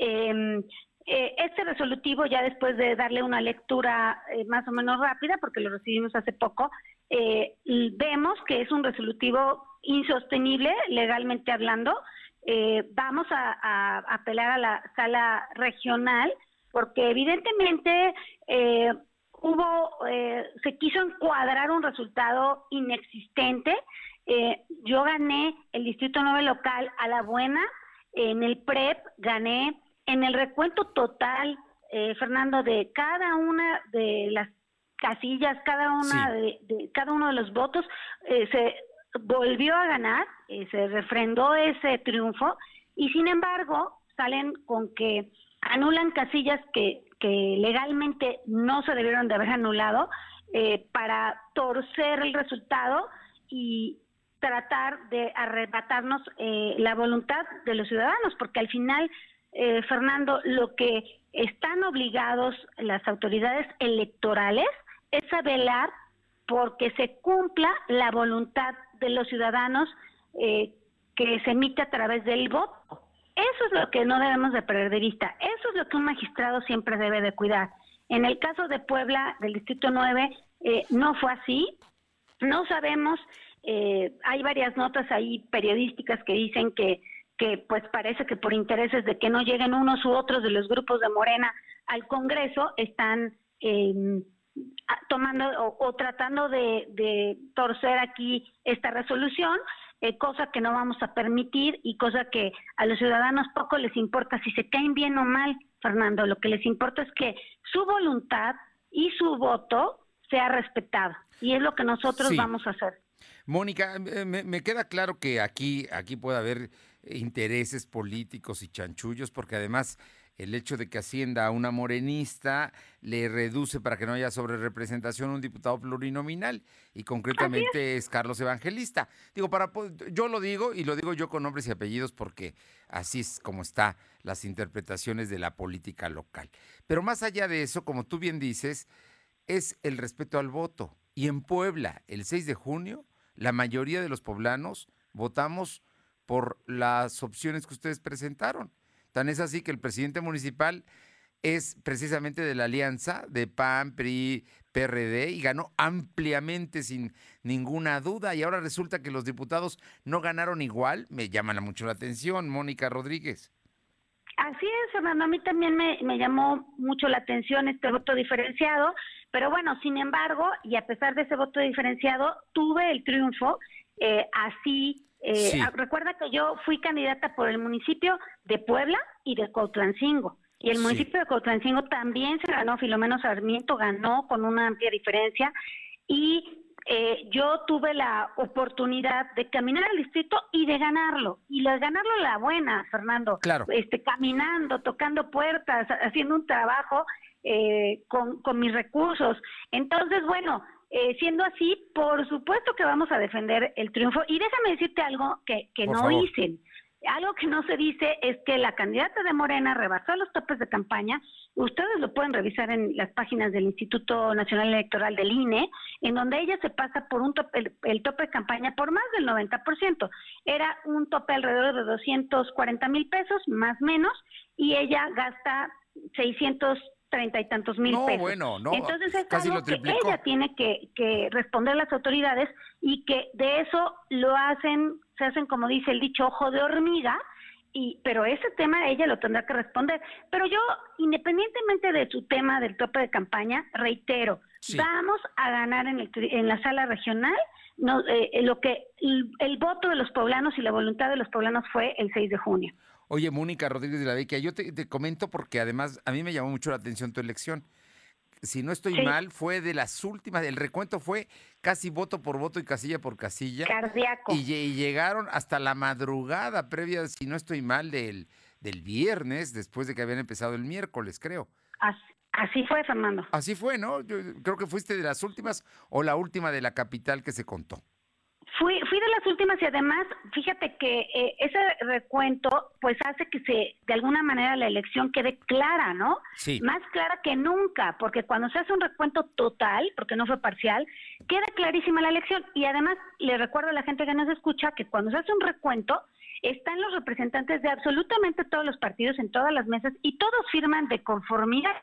Eh, eh, este resolutivo, ya después de darle una lectura eh, más o menos rápida, porque lo recibimos hace poco, eh, vemos que es un resolutivo insostenible legalmente hablando. vamos a, apelar a la sala regional porque evidentemente hubo, se quiso encuadrar un resultado inexistente. yo gané el Distrito 9 local a la buena, en el PREP gané en el recuento total, eh, Fernando, de cada una de las casillas, cada una de, cada uno de los votos, eh, se volvió a ganar, eh, se refrendó ese triunfo y sin embargo salen con que anulan casillas que, que legalmente no se debieron de haber anulado para torcer el resultado y tratar de arrebatarnos la voluntad de los ciudadanos, porque al final eh, Fernando, lo que están obligados las autoridades electorales es a velar porque se cumpla la voluntad de los ciudadanos eh, que se emite a través del voto. Eso es lo que no debemos de perder de vista. Eso es lo que un magistrado siempre debe de cuidar. En el caso de Puebla, del Distrito 9, eh, no fue así. No sabemos, hay varias notas ahí periodísticas que dicen que que pues parece que por intereses de que no lleguen unos u otros de los grupos de Morena al Congreso están em, tomando o, tratando de, torcer aquí esta resolución, eh, cosa que no vamos a permitir y cosa que a los ciudadanos poco les importa si se caen bien o mal, Fernando. Lo que les importa es que su voluntad y su voto sea respetado y es lo que nosotros vamos a hacer. Mónica, eh, me, me, queda claro que aquí, aquí puede haber intereses políticos y chanchullos, porque además el hecho de que ascienda a una morenista le reduce para que no haya sobre representación un diputado plurinominal y concretamente es. Carlos Evangelista. Digo, para yo lo digo y lo digo yo con nombres y apellidos porque así es como están las interpretaciones de la política local. Pero más allá de eso, como tú bien dices, es el respeto al voto. Y en Puebla, el 6 de junio, la mayoría de los poblanos votamos por las opciones que ustedes presentaron. Tan es así que el presidente municipal es precisamente de la alianza de PAN, PRI, PRD y ganó ampliamente sin ninguna duda. Y ahora resulta que los diputados no ganaron igual. Me llama mucho la atención, Mónica Rodríguez. Así es, Fernando. A mí también me, me llamó mucho la atención este voto diferenciado. Pero bueno, sin embargo, y a pesar de ese voto diferenciado, tuve el triunfo. Eh, así eh, Recuerda que yo fui candidata por el municipio de Puebla y de Cotlancingo. Y el municipio de Cotlancingo también se ganó, Filomeno Sarmiento ganó con una amplia diferencia. Y eh, yo tuve la oportunidad de caminar al distrito y de ganarlo. Y de ganarlo la buena, Fernando. Claro. Este, caminando, tocando puertas, haciendo un trabajo eh, con, con mis recursos. Entonces, bueno, eh, siendo así, por supuesto que vamos a defender el triunfo. Y déjame decirte algo que, que no dicen. Algo que no se dice es que la candidata de Morena rebasó los topes de campaña. Ustedes lo pueden revisar en las páginas del Instituto Nacional Electoral del INE, en donde ella se pasa por un tope, el, tope de campaña por más del 90%. Era un tope alrededor de 240 mil pesos, más menos, y ella gasta 600 treinta y tantos mil no, pesos. Bueno, no, Entonces es algo que ella tiene que, que responder las autoridades y que de eso lo hacen, se hacen como dice el dicho, ojo de hormiga, y pero ese tema ella lo tendrá que responder. Pero yo, independientemente de su tema del tope de campaña, reitero, vamos a ganar en, el, en la sala regional. No, eh, lo que el, el, voto de los poblanos y la voluntad de los poblanos fue el 6 de junio. Oye, Mónica Rodríguez de la Vecchia, yo te, comento porque además a mí me llamó mucho la atención tu elección. Si no estoy mal, fue de las últimas, el recuento fue casi voto por voto y casilla por casilla. Cardíaco. Y, llegaron hasta la madrugada previa, si no estoy mal, del, del viernes, después de que habían empezado el miércoles, creo. Así, así fue, Fernando. Así fue, ¿no? Yo creo que fuiste de las últimas o la última de la capital que se contó. Fui, fui de las últimas y además, fíjate que eh, ese recuento pues hace que se, de alguna manera la elección quede clara, ¿no? Sí. Más clara que nunca, porque cuando se hace un recuento total, porque no fue parcial, queda clarísima la elección. Y además, le recuerdo a la gente que nos escucha que cuando se hace un recuento, están los representantes de absolutamente todos los partidos en todas las mesas y todos firman de conformidad.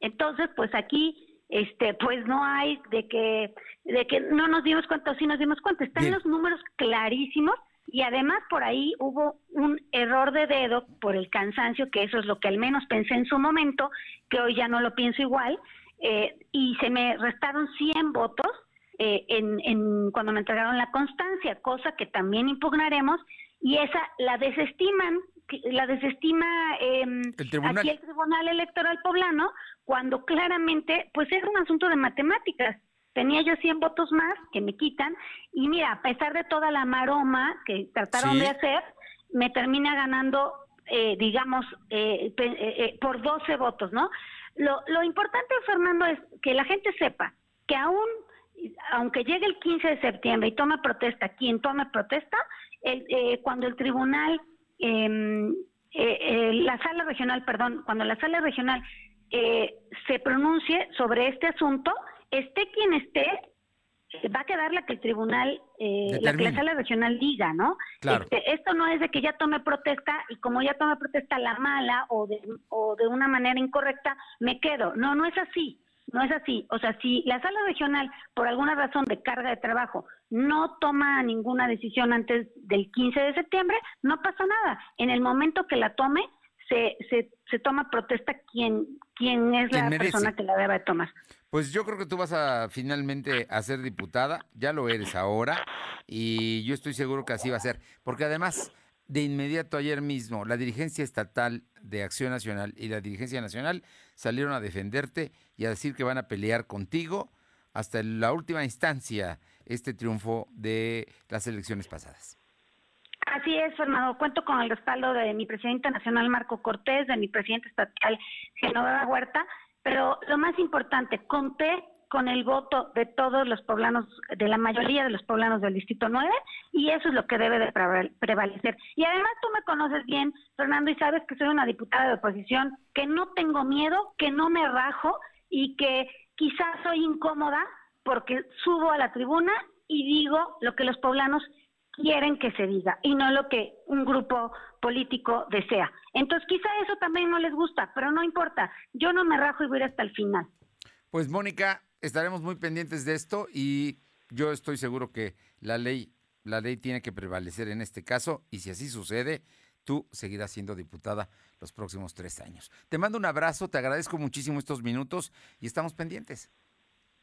Entonces, pues aquí este pues no hay de que de que no nos dimos cuenta o sí nos dimos cuenta. Están los números clarísimos y además por ahí hubo un error de dedo por el cansancio que eso es lo que al menos pensé en su momento que hoy ya no lo pienso igual eh, y se me restaron 100 votos eh, en, en cuando me entregaron la constancia cosa que también impugnaremos y esa la desestiman la desestima eh, El aquí el Tribunal Electoral Poblano cuando claramente pues es un asunto de matemáticas. Tenía yo 100 votos más que me quitan y mira, a pesar de toda la maroma que trataron Sí. de hacer, me termina ganando, eh, digamos, eh, eh, eh, por 12 votos, ¿no? Lo, lo importante, Fernando, es que la gente sepa que aún, aunque llegue el 15 de septiembre y tome protesta, quien tome protesta, el, eh, cuando el tribunal, em, eh, eh, la sala regional, perdón, cuando la sala regional eh, se pronuncie sobre este asunto, esté quien esté, va a quedar la que el tribunal, eh, la que la sala regional diga, ¿no? Claro. Este, esto no es de que ya tome protesta y como ya tome protesta la mala o de, o de una manera incorrecta, me quedo. No, no es así. No es así. O sea, si la sala regional, por alguna razón de carga de trabajo, no toma ninguna decisión antes del 15 de septiembre, no pasa nada. En el momento que la tome, se, se, se toma protesta quien, quien es la merece. persona que la debe de tomar. Pues yo creo que tú vas a finalmente a ser diputada, ya lo eres ahora, y yo estoy seguro que así va a ser, porque además, de inmediato ayer mismo, la dirigencia estatal de Acción Nacional y la dirigencia nacional salieron a defenderte y a decir que van a pelear contigo hasta la última instancia este triunfo de las elecciones pasadas. Así es, Fernando. Cuento con el respaldo de mi presidente nacional, Marco Cortés, de mi presidente estatal, Genoveva Huerta, pero lo más importante, conté con el voto de todos los poblanos, de la mayoría de los poblanos del Distrito 9, y eso es lo que debe de preval- prevalecer. Y además tú me conoces bien, Fernando, y sabes que soy una diputada de oposición, que no tengo miedo, que no me rajo y que quizás soy incómoda porque subo a la tribuna y digo lo que los poblanos quieren que se diga y no lo que un grupo político desea. Entonces quizá eso también no les gusta, pero no importa, yo no me rajo y voy a ir hasta el final. Pues Mónica, estaremos muy pendientes de esto y yo estoy seguro que la ley, la ley tiene que prevalecer en este caso y si así sucede, tú seguirás siendo diputada los próximos tres años. Te mando un abrazo, te agradezco muchísimo estos minutos y estamos pendientes.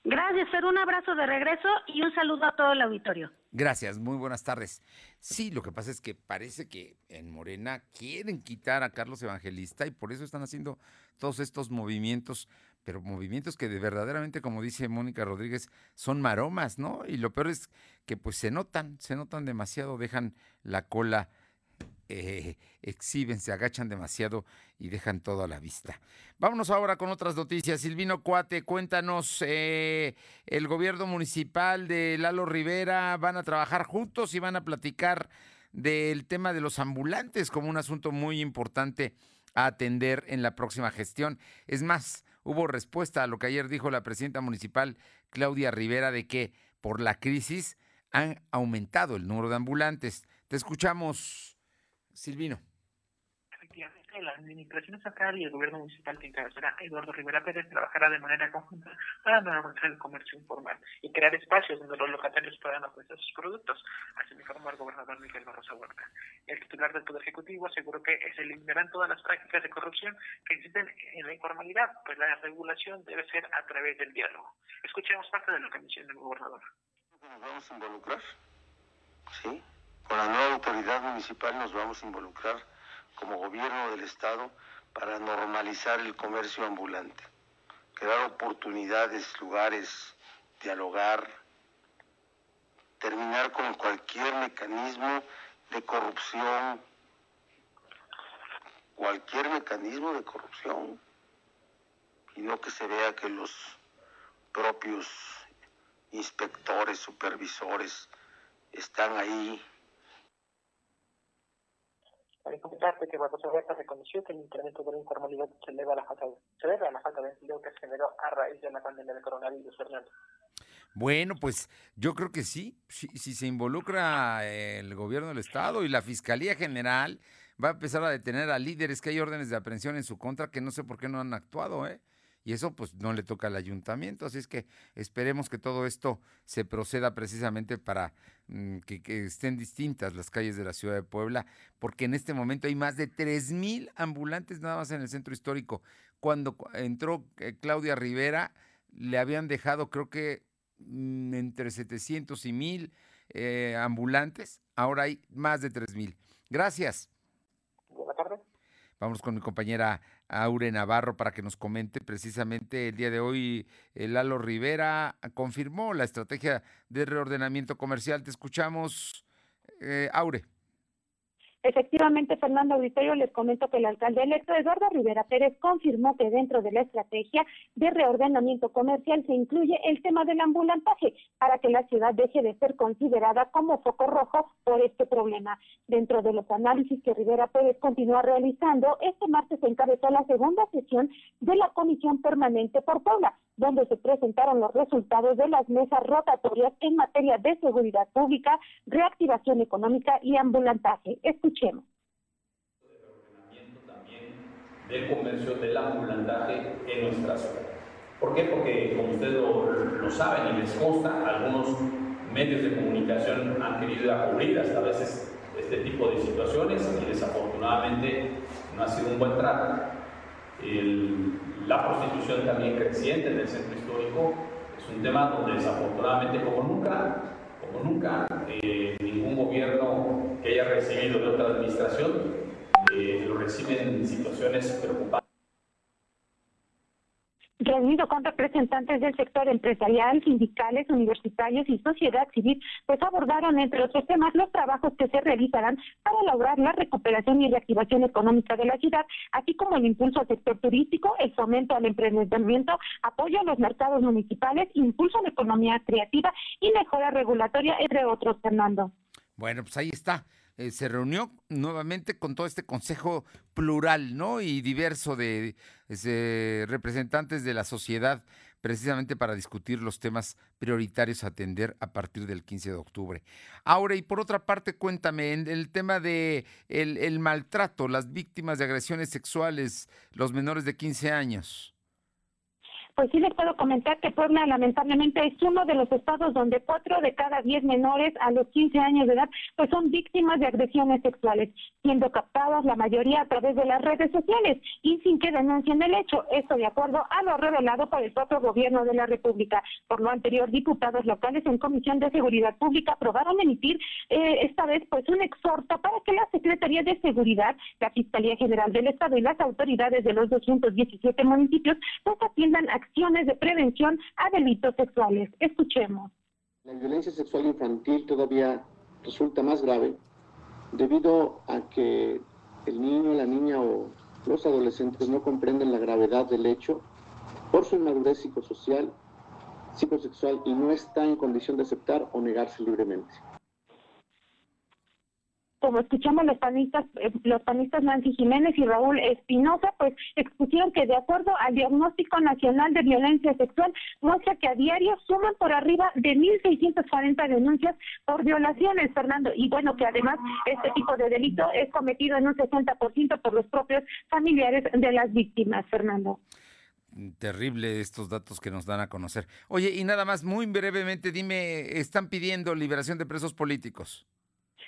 Gracias, Fer, un abrazo de regreso y un saludo a todo el auditorio. Gracias, muy buenas tardes. Sí, lo que pasa es que parece que en Morena quieren quitar a Carlos Evangelista y por eso están haciendo todos estos movimientos, pero movimientos que de verdaderamente, como dice Mónica Rodríguez, son maromas, ¿no? Y lo peor es que pues se notan, se notan demasiado, dejan la cola, eh, exhiben, se agachan demasiado y dejan todo a la vista. Vámonos ahora con otras noticias. Silvino Cuate, cuéntanos, eh, el gobierno municipal de Lalo Rivera van a trabajar juntos y van a platicar del tema de los ambulantes como un asunto muy importante a atender en la próxima gestión. Es más, hubo respuesta a lo que ayer dijo la presidenta municipal Claudia Rivera de que por la crisis han aumentado el número de ambulantes. Te escuchamos, Silvino. Efectivamente, la administración estatal y el gobierno municipal que encabezará Eduardo Rivera Pérez trabajará de manera conjunta para normalizar el comercio informal y crear espacios donde los locatarios puedan ofrecer sus productos, así me informó el gobernador Miguel Barroso Huerta. El titular del Poder Ejecutivo aseguró que se eliminarán todas las prácticas de corrupción que existen en la informalidad, pues la regulación debe ser a través del diálogo. Escuchemos parte de lo que menciona el gobernador. Nos vamos a involucrar, ¿sí? Con la nueva autoridad municipal nos vamos a involucrar como gobierno del Estado para normalizar el comercio ambulante, crear oportunidades, lugares, dialogar, terminar con cualquier mecanismo de corrupción cualquier mecanismo de corrupción y no que se vea que los propios inspectores, supervisores están ahí. Para comentarte que Bajo Roberta reconoció que el incremento de la informalidad se debe a la falta, se a la falta de empleo que se generó a raíz de la pandemia del coronavirus, Fernando. Bueno, pues yo creo que sí, si, si se involucra el gobierno del Estado y la Fiscalía General, va a empezar a detener a líderes que hay órdenes de aprehensión en su contra que no sé por qué no han actuado, ¿eh? Y eso pues no le toca al ayuntamiento. Así es que esperemos que todo esto se proceda precisamente para mm, que, estén distintas las calles de la ciudad de Puebla, porque en este momento hay más de tres mil ambulantes nada más en el centro histórico. Cuando entró eh, Claudia Rivera, le habían dejado creo que mm, entre 700 y 1000 eh, ambulantes, ahora hay más de tres mil. Gracias. Vamos con mi compañera Aure Navarro para que nos comente precisamente el día de hoy. Eh, Lalo Rivera confirmó la estrategia de reordenamiento comercial. Te escuchamos, eh, Aure. Efectivamente, Fernando Auditorio, les comento que el alcalde electo Eduardo Rivera Pérez confirmó que dentro de la estrategia de reordenamiento comercial se incluye el tema del ambulantaje para que la ciudad deje de ser considerada como foco rojo por este problema. Dentro de los análisis que Rivera Pérez continúa realizando, este martes se encabezó la segunda sesión de la Comisión Permanente por Puebla, donde se presentaron los resultados de las mesas rotatorias en materia de seguridad pública, reactivación económica y ambulantaje. Escuchemos. del comercio del ambulantaje en nuestra ciudad. ¿Por qué? Porque, como ustedes lo, saben y les consta, algunos medios de comunicación han querido cubrir hasta a veces este tipo de situaciones y desafortunadamente no ha sido un buen trato. La prostitución también creciente en el centro histórico es un tema donde desafortunadamente como nunca, como nunca, eh, ningún gobierno que haya recibido de otra administración eh, lo recibe en situaciones preocupantes reunido con representantes del sector empresarial, sindicales, universitarios y sociedad civil, pues abordaron, entre otros temas, los trabajos que se realizarán para lograr la recuperación y reactivación económica de la ciudad, así como el impulso al sector turístico, el fomento al emprendimiento, apoyo a los mercados municipales, impulso a la economía creativa y mejora regulatoria, entre otros, Fernando. Bueno, pues ahí está. Eh, se reunió nuevamente con todo este consejo plural, ¿no? Y diverso de, representantes de la sociedad, precisamente para discutir los temas prioritarios a atender a partir del 15 de octubre. Ahora, y por otra parte, cuéntame, en el tema de el maltrato, las víctimas de agresiones sexuales, los menores de 15 años pues sí les puedo comentar que Puebla lamentablemente es uno de los estados donde cuatro de cada diez menores a los 15 años de edad pues son víctimas de agresiones sexuales, siendo captadas la mayoría a través de las redes sociales y sin que denuncien el hecho. Esto de acuerdo a lo revelado por el propio gobierno de la República. Por lo anterior, diputados locales en Comisión de Seguridad Pública aprobaron emitir eh, esta vez pues un exhorto para que la Secretaría de Seguridad, la Fiscalía General del Estado y las autoridades de los 217 municipios pues atiendan a acciones de prevención a delitos sexuales. Escuchemos. La violencia sexual infantil todavía resulta más grave debido a que el niño, la niña o los adolescentes no comprenden la gravedad del hecho por su inmadurez psicosocial, psicosexual y no está en condición de aceptar o negarse libremente como escuchamos los panistas, eh, los panistas Nancy Jiménez y Raúl Espinosa, pues expusieron que de acuerdo al diagnóstico nacional de violencia sexual, muestra que a diario suman por arriba de 1.640 denuncias por violaciones, Fernando, y bueno, que además este tipo de delito es cometido en un 60% por los propios familiares de las víctimas, Fernando terrible estos datos que nos dan a conocer. Oye, y nada más, muy brevemente, dime, ¿están pidiendo liberación de presos políticos?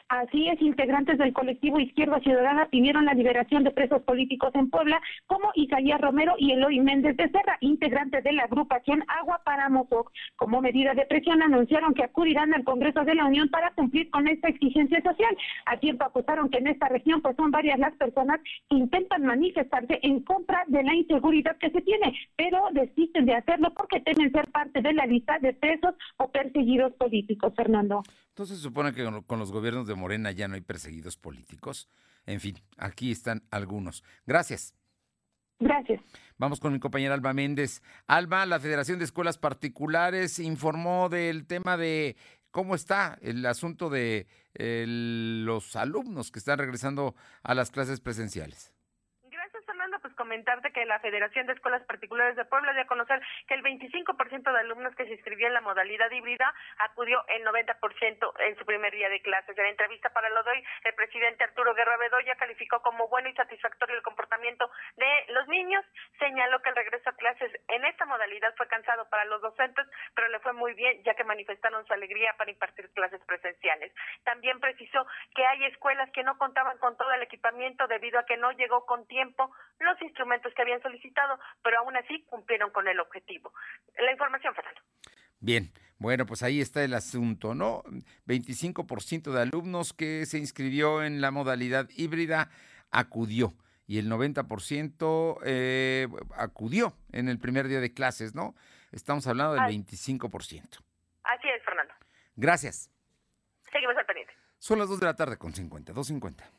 Así es, integrantes del colectivo Izquierda Ciudadana pidieron la liberación de presos políticos en Puebla, como Isaías Romero y Eloy Méndez de Serra, integrantes de la agrupación Agua para Mozoc. Como medida de presión anunciaron que acudirán al Congreso de la Unión para cumplir con esta exigencia social. A tiempo acusaron que en esta región pues son varias las personas que intentan manifestarse en contra de la inseguridad que se tiene, pero desisten de hacerlo porque temen ser parte de la lista de presos o perseguidos políticos, Fernando. Entonces se supone que con los gobiernos de Morena ya no hay perseguidos políticos. En fin, aquí están algunos. Gracias. Gracias. Vamos con mi compañera Alba Méndez. Alba, la Federación de Escuelas Particulares informó del tema de cómo está el asunto de los alumnos que están regresando a las clases presenciales comentarte que la Federación de Escuelas Particulares de Puebla dio a conocer que el 25% de alumnos que se inscribió en la modalidad híbrida acudió el 90% en su primer día de clases. En la entrevista para lo de hoy, el presidente Arturo Guerra Bedoya calificó como bueno y satisfactorio el comportamiento de los niños. Señaló que el regreso a clases en esta modalidad fue cansado para los docentes, pero le fue muy bien ya que manifestaron su alegría para impartir clases presenciales. También precisó que hay escuelas que no contaban con todo el equipamiento debido a que no llegó con tiempo los instrumentos que habían solicitado, pero aún así cumplieron con el objetivo. La información, Fernando. Bien, bueno, pues ahí está el asunto, ¿no? 25% de alumnos que se inscribió en la modalidad híbrida acudió y el 90% eh, acudió en el primer día de clases, ¿no? Estamos hablando del 25%. Así es, Fernando. Gracias. Seguimos al pendiente. Son las 2 de la tarde con 50, 2.50.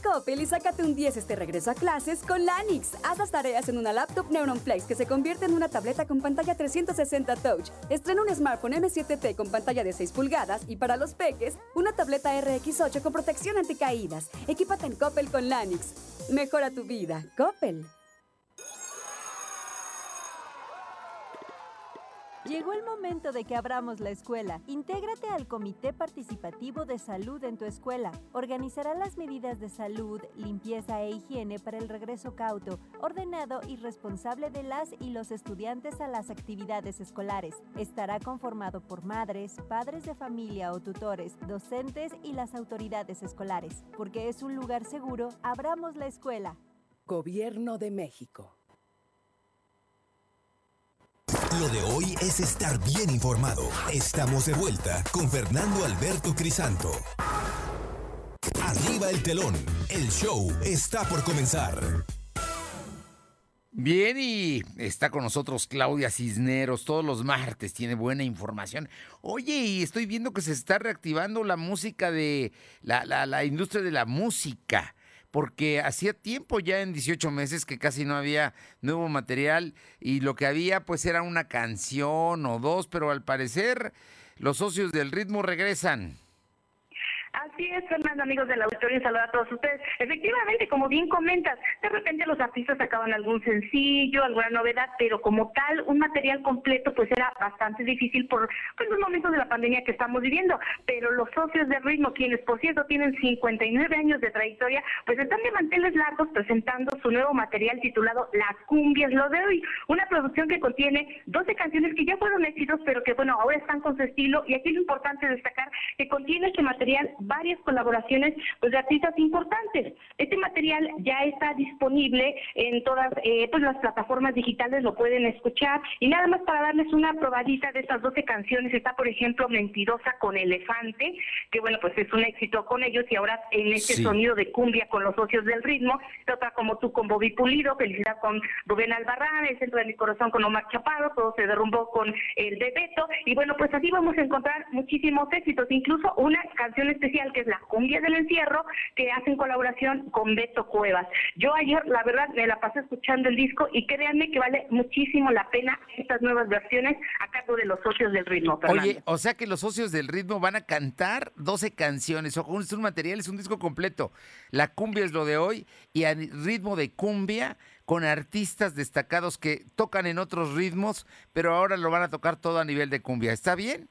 Coppel y sácate un 10 este regreso a clases con Lanix. Haz las tareas en una laptop Neuron Flex que se convierte en una tableta con pantalla 360 Touch. Estrena un smartphone M7T con pantalla de 6 pulgadas y para los peques, una tableta RX8 con protección anticaídas. Equípate en Coppel con Lanix. Mejora tu vida. Coppel. Llegó el momento de que abramos la escuela. Intégrate al Comité Participativo de Salud en tu escuela. Organizará las medidas de salud, limpieza e higiene para el regreso cauto, ordenado y responsable de las y los estudiantes a las actividades escolares. Estará conformado por madres, padres de familia o tutores, docentes y las autoridades escolares. Porque es un lugar seguro, abramos la escuela. Gobierno de México. Lo de hoy es estar bien informado. Estamos de vuelta con Fernando Alberto Crisanto. Arriba el telón. El show está por comenzar. Bien, y está con nosotros Claudia Cisneros. Todos los martes tiene buena información. Oye, y estoy viendo que se está reactivando la música de la, la, la industria de la música porque hacía tiempo ya en 18 meses que casi no había nuevo material y lo que había pues era una canción o dos, pero al parecer los socios del ritmo regresan. Así es, Fernando, amigos del auditorio, un saludo a todos ustedes. Efectivamente, como bien comentas, de repente los artistas sacaban algún sencillo, alguna novedad, pero como tal, un material completo, pues era bastante difícil por pues, los momentos de la pandemia que estamos viviendo. Pero los socios del ritmo, quienes por cierto tienen 59 años de trayectoria, pues están de manteles largos presentando su nuevo material titulado La cumbia es lo de hoy, una producción que contiene 12 canciones que ya fueron éxitos, pero que bueno, ahora están con su estilo y aquí es importante destacar que contiene este material varias colaboraciones pues, de artistas importantes. Este material ya está disponible en todas eh, pues, las plataformas digitales, lo pueden escuchar. Y nada más para darles una probadita de estas 12 canciones, está por ejemplo Mentirosa con Elefante, que bueno, pues es un éxito con ellos y ahora en este sonido de cumbia con los socios del ritmo, otra como tú con Bobby Pulido, Felicidad con Rubén Albarrán, El Centro de mi Corazón con Omar Chaparro, todo se derrumbó con el de Beto. Y bueno, pues así vamos a encontrar muchísimos éxitos, incluso una canción especial que es la cumbia del encierro, que hacen colaboración con Beto Cuevas. Yo ayer, la verdad, me la pasé escuchando el disco y créanme que vale muchísimo la pena estas nuevas versiones a cargo de los socios del ritmo. Oye, o sea que los socios del ritmo van a cantar 12 canciones, o es un material, es un disco completo. La cumbia es lo de hoy y a ritmo de cumbia con artistas destacados que tocan en otros ritmos, pero ahora lo van a tocar todo a nivel de cumbia. ¿Está bien?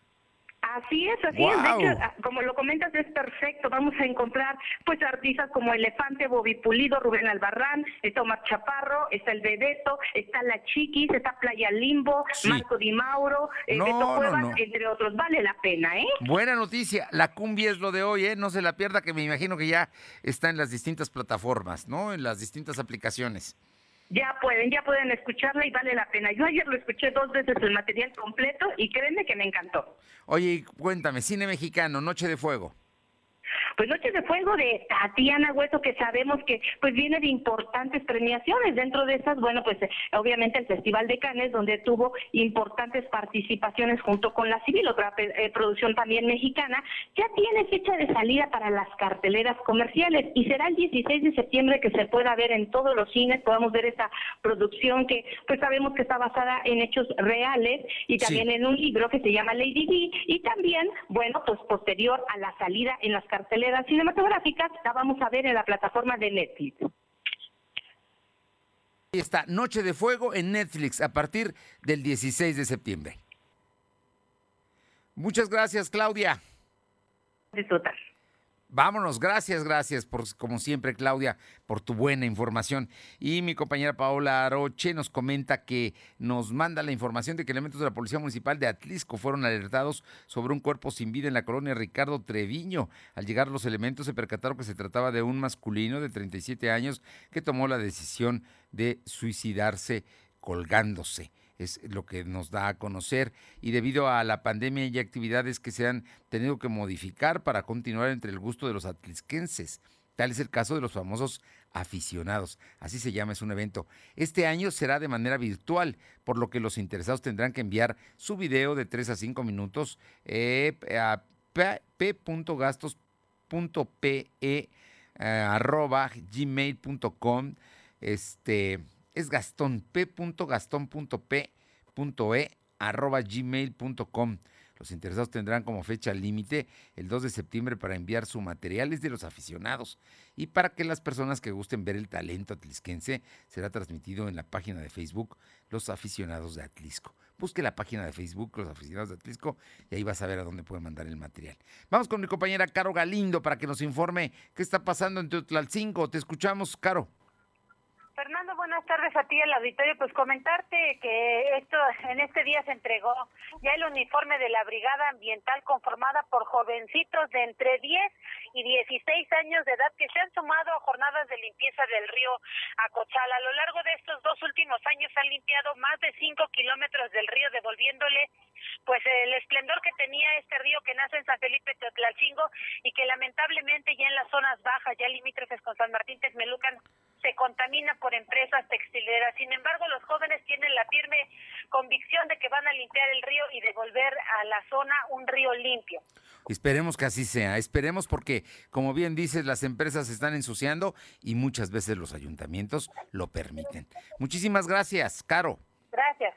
Así es, así es. De hecho, ah, como lo comentas, es perfecto. Vamos a encontrar pues artistas como Elefante, Bobby Pulido, Rubén Albarrán, está Omar Chaparro, está el Bebeto, está La Chiquis, está Playa Limbo, Marco Di Mauro, eh, Beto Cuevas, entre otros. Vale la pena, ¿eh? Buena noticia. La cumbia es lo de hoy, ¿eh? No se la pierda, que me imagino que ya está en las distintas plataformas, ¿no? En las distintas aplicaciones ya pueden, ya pueden escucharla y vale la pena. Yo ayer lo escuché dos veces el material completo y créeme que me encantó. Oye, cuéntame, cine mexicano, Noche de Fuego. Pues Noches de Fuego de Tatiana Hueso, que sabemos que pues viene de importantes premiaciones. Dentro de esas, bueno, pues obviamente el Festival de Cannes, donde tuvo importantes participaciones junto con la Civil, otra eh, producción también mexicana, ya tiene fecha de salida para las carteleras comerciales y será el 16 de septiembre que se pueda ver en todos los cines, podamos ver esta producción que pues sabemos que está basada en hechos reales y también en un libro que se llama Lady D y también, bueno, pues posterior a la salida en las carteleras cinematográficas la vamos a ver en la plataforma de Netflix. Ahí está, Noche de Fuego en Netflix a partir del 16 de septiembre. Muchas gracias, Claudia. Disfrutar. Vámonos, gracias, gracias por, como siempre, Claudia, por tu buena información. Y mi compañera Paola Aroche nos comenta que nos manda la información de que elementos de la Policía Municipal de Atlisco fueron alertados sobre un cuerpo sin vida en la colonia Ricardo Treviño. Al llegar los elementos se percataron que se trataba de un masculino de 37 años que tomó la decisión de suicidarse colgándose es lo que nos da a conocer. Y debido a la pandemia hay actividades que se han tenido que modificar para continuar entre el gusto de los atlisquenses. Tal es el caso de los famosos aficionados. Así se llama, es un evento. Este año será de manera virtual, por lo que los interesados tendrán que enviar su video de 3 a 5 minutos eh, a p.gastos.pe eh, gmail.com este es Gastón, p.gastón.p.e arroba gmail.com. Los interesados tendrán como fecha límite el 2 de septiembre para enviar su material de los aficionados y para que las personas que gusten ver el talento atlisquense será transmitido en la página de Facebook Los Aficionados de Atlisco. Busque la página de Facebook Los Aficionados de Atlisco y ahí vas a ver a dónde puede mandar el material. Vamos con mi compañera Caro Galindo para que nos informe qué está pasando en Teotlalcingo. Te escuchamos, Caro. Fernando, buenas tardes a ti el auditorio. Pues comentarte que esto en este día se entregó ya el uniforme de la Brigada Ambiental conformada por jovencitos de entre 10 y 16 años de edad que se han sumado a jornadas de limpieza del río Acochala. A lo largo de estos dos últimos años han limpiado más de 5 kilómetros del río, devolviéndole pues el esplendor que tenía este río que nace en San Felipe Teotlalcingo y que lamentablemente ya en las zonas bajas, ya limítrofes con San Martín Texmelucan, se contamina por empresas textileras. Sin embargo, los jóvenes tienen la firme convicción de que van a limpiar el río y devolver a la zona un río limpio. Esperemos que así sea, esperemos porque, como bien dices, las empresas se están ensuciando y muchas veces los ayuntamientos lo permiten. Muchísimas gracias, Caro. Gracias.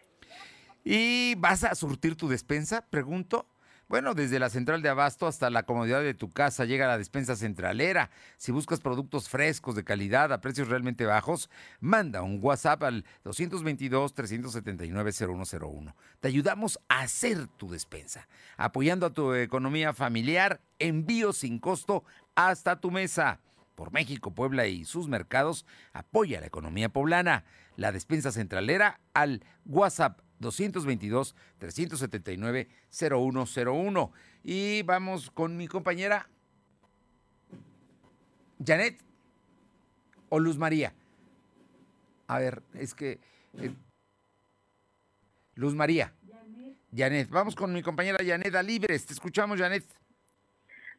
¿Y vas a surtir tu despensa? Pregunto. Bueno, desde la central de abasto hasta la comodidad de tu casa llega la despensa centralera. Si buscas productos frescos de calidad a precios realmente bajos, manda un WhatsApp al 222-379-0101. Te ayudamos a hacer tu despensa, apoyando a tu economía familiar, envío sin costo hasta tu mesa. Por México, Puebla y sus mercados, apoya la economía poblana. La despensa centralera al WhatsApp 222-379-0101. Y vamos con mi compañera Janet o Luz María. A ver, es que... Eh, Luz María. Janet. Vamos con mi compañera Janet Libres. Te escuchamos, Janet.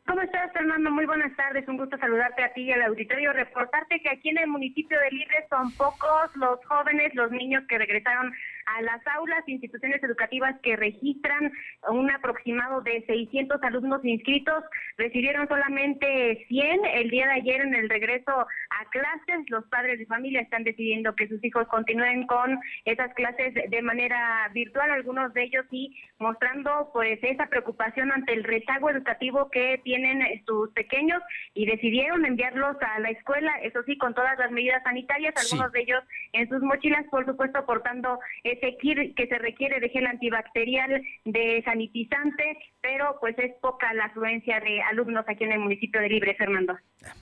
¿Cómo estás, Fernando? Muy buenas tardes. Un gusto saludarte a ti y al auditorio. Reportarte que aquí en el municipio de Libres son pocos los jóvenes, los niños que regresaron a las aulas, instituciones educativas que registran un aproximado de 600 alumnos inscritos, recibieron solamente 100 el día de ayer en el regreso a clases. Los padres de familia están decidiendo que sus hijos continúen con esas clases de manera virtual, algunos de ellos sí mostrando pues esa preocupación ante el rezago educativo que tienen sus pequeños y decidieron enviarlos a la escuela, eso sí, con todas las medidas sanitarias, algunos de ellos en sus mochilas, por supuesto, portando que se quiere, que se requiere de gel antibacterial, de sanitizante, pero pues es poca la afluencia de alumnos aquí en el municipio de Libre, Fernando.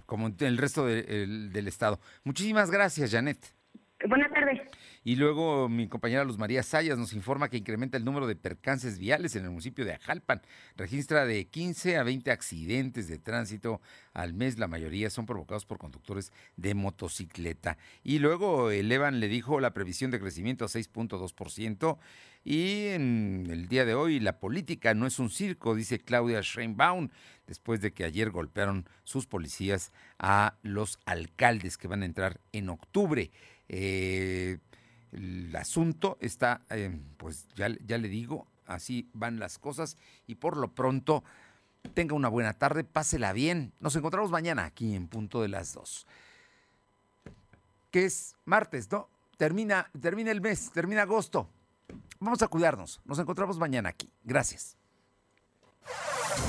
Como en el resto de- el- del estado. Muchísimas gracias, Janet. Buenas tardes. Y luego mi compañera Luz María Sayas nos informa que incrementa el número de percances viales en el municipio de Ajalpan. Registra de 15 a 20 accidentes de tránsito al mes. La mayoría son provocados por conductores de motocicleta. Y luego elevan, le dijo, la previsión de crecimiento a 6.2%. Y en el día de hoy la política no es un circo, dice Claudia Sheinbaum, después de que ayer golpearon sus policías a los alcaldes que van a entrar en octubre. Eh, el asunto está, eh, pues ya, ya le digo, así van las cosas y por lo pronto tenga una buena tarde, pásela bien. Nos encontramos mañana aquí en punto de las dos. Que es martes, ¿no? Termina, termina el mes, termina agosto. Vamos a cuidarnos. Nos encontramos mañana aquí. Gracias.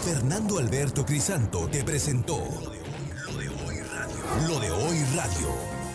Fernando Alberto Crisanto te presentó Lo de hoy radio. Lo de hoy radio.